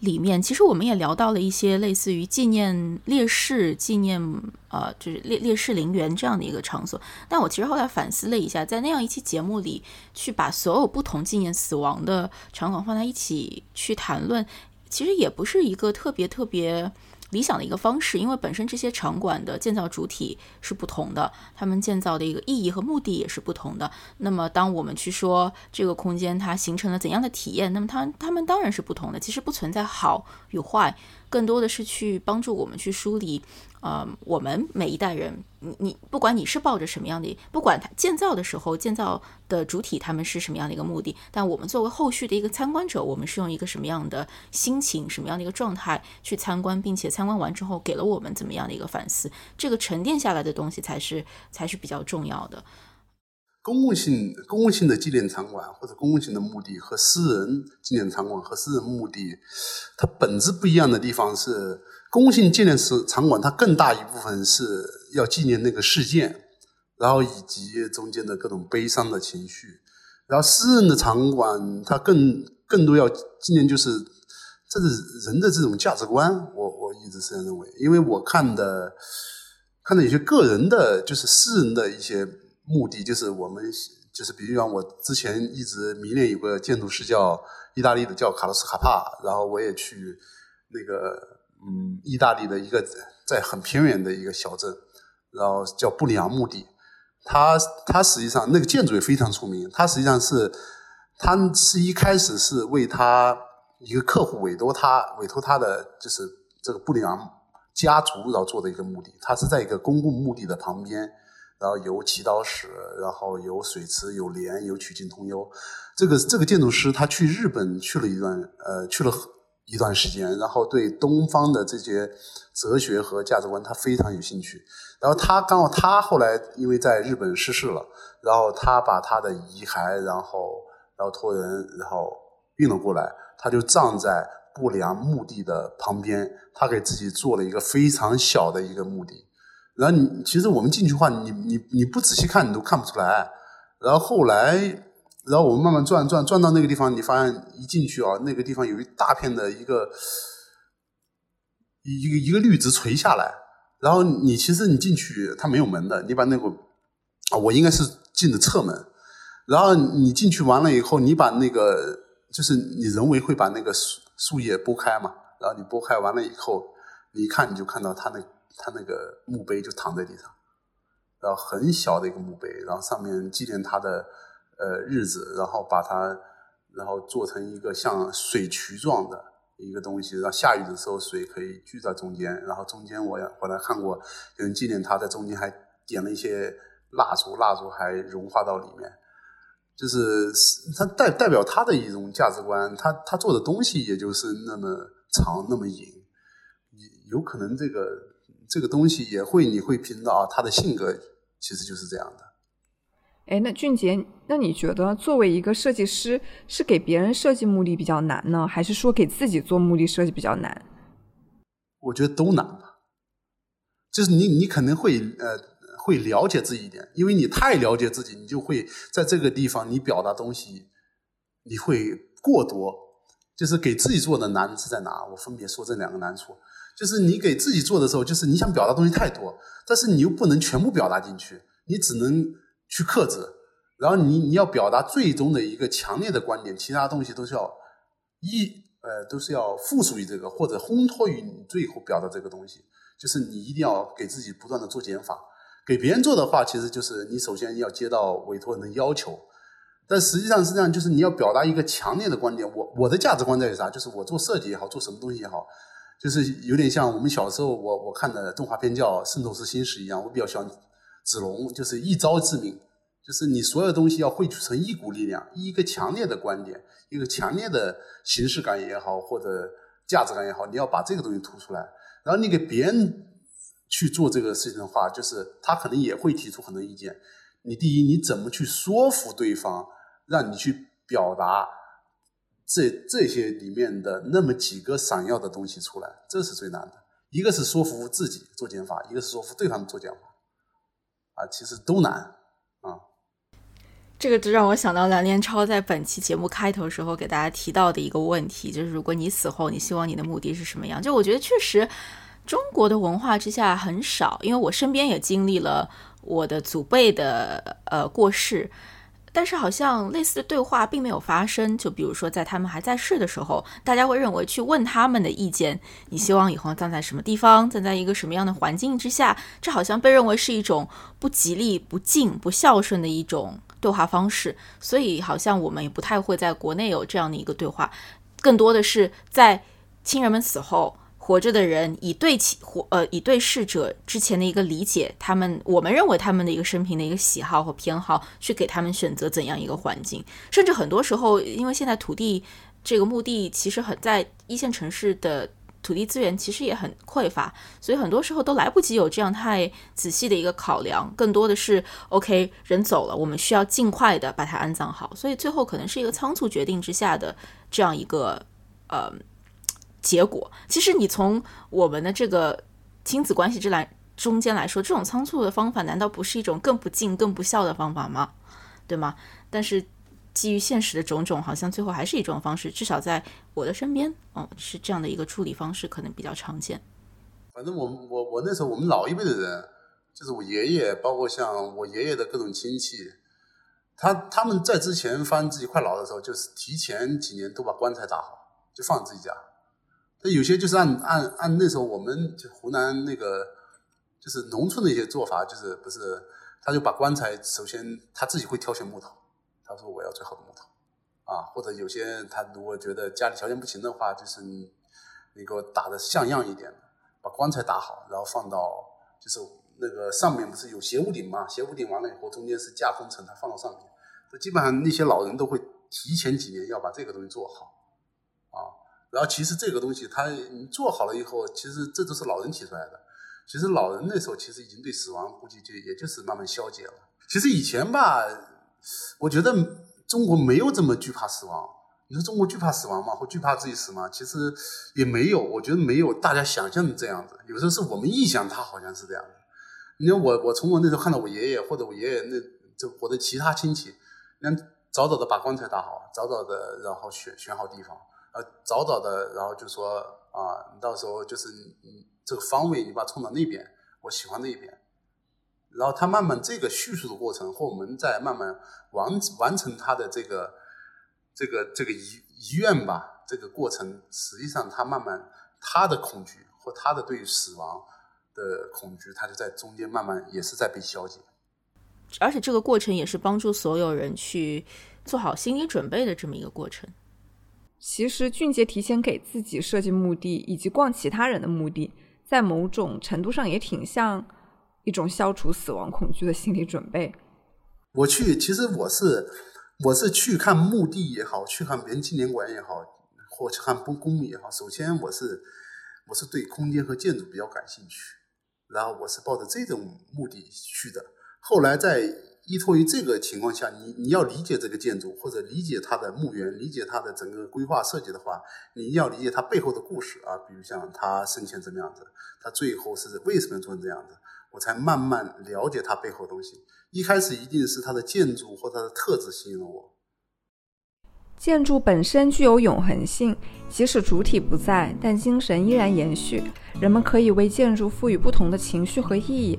S4: 里面其实我们也聊到了一些类似于纪念烈士、纪念呃，就是烈烈士陵园这样的一个场所。但我其实后来反思了一下，在那样一期节目里，去把所有不同纪念死亡的场馆放在一起去谈论，其实也不是一个特别特别。理想的一个方式，因为本身这些场馆的建造主体是不同的，他们建造的一个意义和目的也是不同的。那么，当我们去说这个空间它形成了怎样的体验，那么它它们当然是不同的。其实不存在好与坏，更多的是去帮助我们去梳理。呃，我们每一代人，你你不管你是抱着什么样的，不管它建造的时候建造的主体他们是什么样的一个目的，但我们作为后续的一个参观者，我们是用一个什么样的心情、什么样的一个状态去参观，并且参观完之后给了我们怎么样的一个反思，这个沉淀下来的东西才是才是比较重要的。
S1: 公共性、公共性的纪念场馆或者公共性的目的和私人纪念场馆和私人目的，它本质不一样的地方是。公共性纪念室场馆，它更大一部分是要纪念那个事件，然后以及中间的各种悲伤的情绪。然后私人的场馆，它更更多要纪念就是这是人的这种价值观。我我一直是这样认为，因为我看的看的有些个人的，就是私人的一些目的，就是我们就是比如讲，我之前一直迷恋有个建筑师叫意大利的叫卡洛斯卡帕，然后我也去那个。嗯，意大利的一个在很偏远的一个小镇，然后叫布里昂墓地。它它实际上那个建筑也非常出名。它实际上是，它是一开始是为他一个客户委托他委托他的就是这个布里昂家族然后做的一个墓地。它是在一个公共墓地的旁边，然后有祈祷室，然后有水池，有莲，有曲径通幽。这个这个建筑师他去日本去了一段，呃，去了。一段时间，然后对东方的这些哲学和价值观，他非常有兴趣。然后他刚好他后来因为在日本逝世了，然后他把他的遗骸，然后然后托人，然后运了过来，他就葬在不良墓地的旁边。他给自己做了一个非常小的一个墓地。然后你其实我们进去的话，你你你不仔细看，你都看不出来。然后后来。然后我们慢慢转转转到那个地方，你发现一进去啊，那个地方有一大片的一个一个一个绿植垂下来。然后你其实你进去，它没有门的，你把那个啊，我应该是进的侧门。然后你进去完了以后，你把那个就是你人为会把那个树树叶拨开嘛。然后你拨开完了以后，你一看你就看到他那他那个墓碑就躺在地上，然后很小的一个墓碑，然后上面纪念他的。呃，日子，然后把它，然后做成一个像水渠状的一个东西，让下雨的时候水可以聚在中间。然后中间我也后来看过有人纪念他，在中间还点了一些蜡烛，蜡烛还融化到里面，就是他代代表他的一种价值观。他他做的东西也就是那么长那么隐，有可能这个这个东西也会你会评到啊，他的性格其实就是这样的。
S2: 哎，那俊杰，那你觉得作为一个设计师，是给别人设计目的比较难呢，还是说给自己做目的设计比较难？
S1: 我觉得都难吧。就是你，你可能会呃会了解自己一点，因为你太了解自己，你就会在这个地方你表达东西，你会过多。就是给自己做的难是在哪？我分别说这两个难处。就是你给自己做的时候，就是你想表达东西太多，但是你又不能全部表达进去，你只能。去克制，然后你你要表达最终的一个强烈的观点，其他东西都是要一呃都是要附属于这个或者烘托于你最后表达这个东西，就是你一定要给自己不断的做减法。给别人做的话，其实就是你首先要接到委托人的要求，但实际上是这样，就是你要表达一个强烈的观点。我我的价值观在于啥？就是我做设计也好，做什么东西也好，就是有点像我们小时候我我看的动画片叫《圣斗士星矢》一样。我比较喜欢子龙，就是一招致命，就是你所有东西要汇聚成一股力量，一个强烈的观点，一个强烈的形式感也好，或者价值感也好，你要把这个东西突出来，然后你给别人去做这个事情的话，就是他可能也会提出很多意见。你第一，你怎么去说服对方？让你去表达这这些里面的那么几个闪耀的东西出来，这是最难的。一个是说服自己做减法，一个是说服对方做减法，啊，其实都难啊。
S4: 这个就让我想到蓝连超在本期节目开头时候给大家提到的一个问题，就是如果你死后，你希望你的目的是什么样？就我觉得确实，中国的文化之下很少，因为我身边也经历了我的祖辈的呃过世。但是好像类似的对话并没有发生。就比如说，在他们还在世的时候，大家会认为去问他们的意见，你希望以后葬在什么地方，葬在一个什么样的环境之下，这好像被认为是一种不吉利、不敬、不孝顺的一种对话方式。所以，好像我们也不太会在国内有这样的一个对话，更多的是在亲人们死后。活着的人以对其活呃以对逝者之前的一个理解，他们我们认为他们的一个生平的一个喜好和偏好，去给他们选择怎样一个环境，甚至很多时候，因为现在土地这个墓地其实很在一线城市的土地资源其实也很匮乏，所以很多时候都来不及有这样太仔细的一个考量，更多的是 OK 人走了，我们需要尽快的把它安葬好，所以最后可能是一个仓促决定之下的这样一个呃。结果，其实你从我们的这个亲子关系之来中间来说，这种仓促的方法难道不是一种更不敬、更不孝的方法吗？对吗？但是基于现实的种种，好像最后还是一种方式。至少在我的身边，哦，是这样的一个处理方式，可能比较常见。
S1: 反正我我我那时候我们老一辈的人，就是我爷爷，包括像我爷爷的各种亲戚，他他们在之前发现自己快老的时候，就是提前几年都把棺材打好，就放自己家。那有些就是按按按那时候我们就湖南那个就是农村的一些做法，就是不是他就把棺材首先他自己会挑选木头，他说我要最好的木头啊，或者有些他如果觉得家里条件不行的话，就是你你给我打的像样一点，把棺材打好，然后放到就是那个上面不是有斜屋顶嘛，斜屋顶完了以后中间是架空层，它放到上面，基本上那些老人都会提前几年要把这个东西做好。然后其实这个东西，他做好了以后，其实这都是老人提出来的。其实老人那时候其实已经对死亡估计就也就是慢慢消解了。其实以前吧，我觉得中国没有这么惧怕死亡。你说中国惧怕死亡吗？或惧怕自己死吗？其实也没有，我觉得没有大家想象的这样子。有时候是我们臆想他好像是这样的。你看我，我从我那时候看到我爷爷或者我爷爷那就我的其他亲戚，那早早的把棺材打好，早早的然后选选好地方。呃，早早的，然后就说啊，你到时候就是你这个方位，你把它冲到那边，我喜欢那边。然后他慢慢这个叙述的过程，或我们在慢慢完完成他的这个这个这个遗遗愿吧，这个过程，实际上他慢慢他的恐惧或他的对于死亡的恐惧，他就在中间慢慢也是在被消解。
S4: 而且这个过程也是帮助所有人去做好心理准备的这么一个过程。
S2: 其实俊杰提前给自己设计墓地，以及逛其他人的墓地，在某种程度上也挺像一种消除死亡恐惧的心理准备。
S1: 我去，其实我是我是去看墓地也好，去看别人纪念馆也好，或去看公公墓也好。首先，我是我是对空间和建筑比较感兴趣，然后我是抱着这种目的去的。后来在。依托于这个情况下，你你要理解这个建筑，或者理解它的墓园，理解它的整个规划设计的话，你要理解它背后的故事啊，比如像他生前怎么样子，他最后是为什么做成这样子，我才慢慢了解它背后的东西。一开始一定是它的建筑或它的特质吸引了我。
S2: 建筑本身具有永恒性，即使主体不在，但精神依然延续。人们可以为建筑赋予不同的情绪和意义。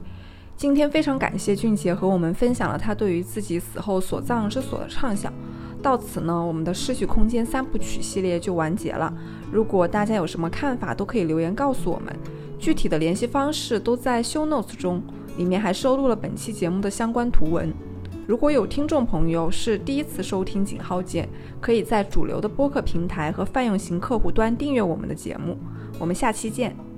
S2: 今天非常感谢俊杰和我们分享了他对于自己死后所葬之所的畅想。到此呢，我们的失去空间三部曲系列就完结了。如果大家有什么看法，都可以留言告诉我们。具体的联系方式都在 show notes 中，里面还收录了本期节目的相关图文。如果有听众朋友是第一次收听井号键，可以在主流的播客平台和泛用型客户端订阅我们的节目。我们下期见。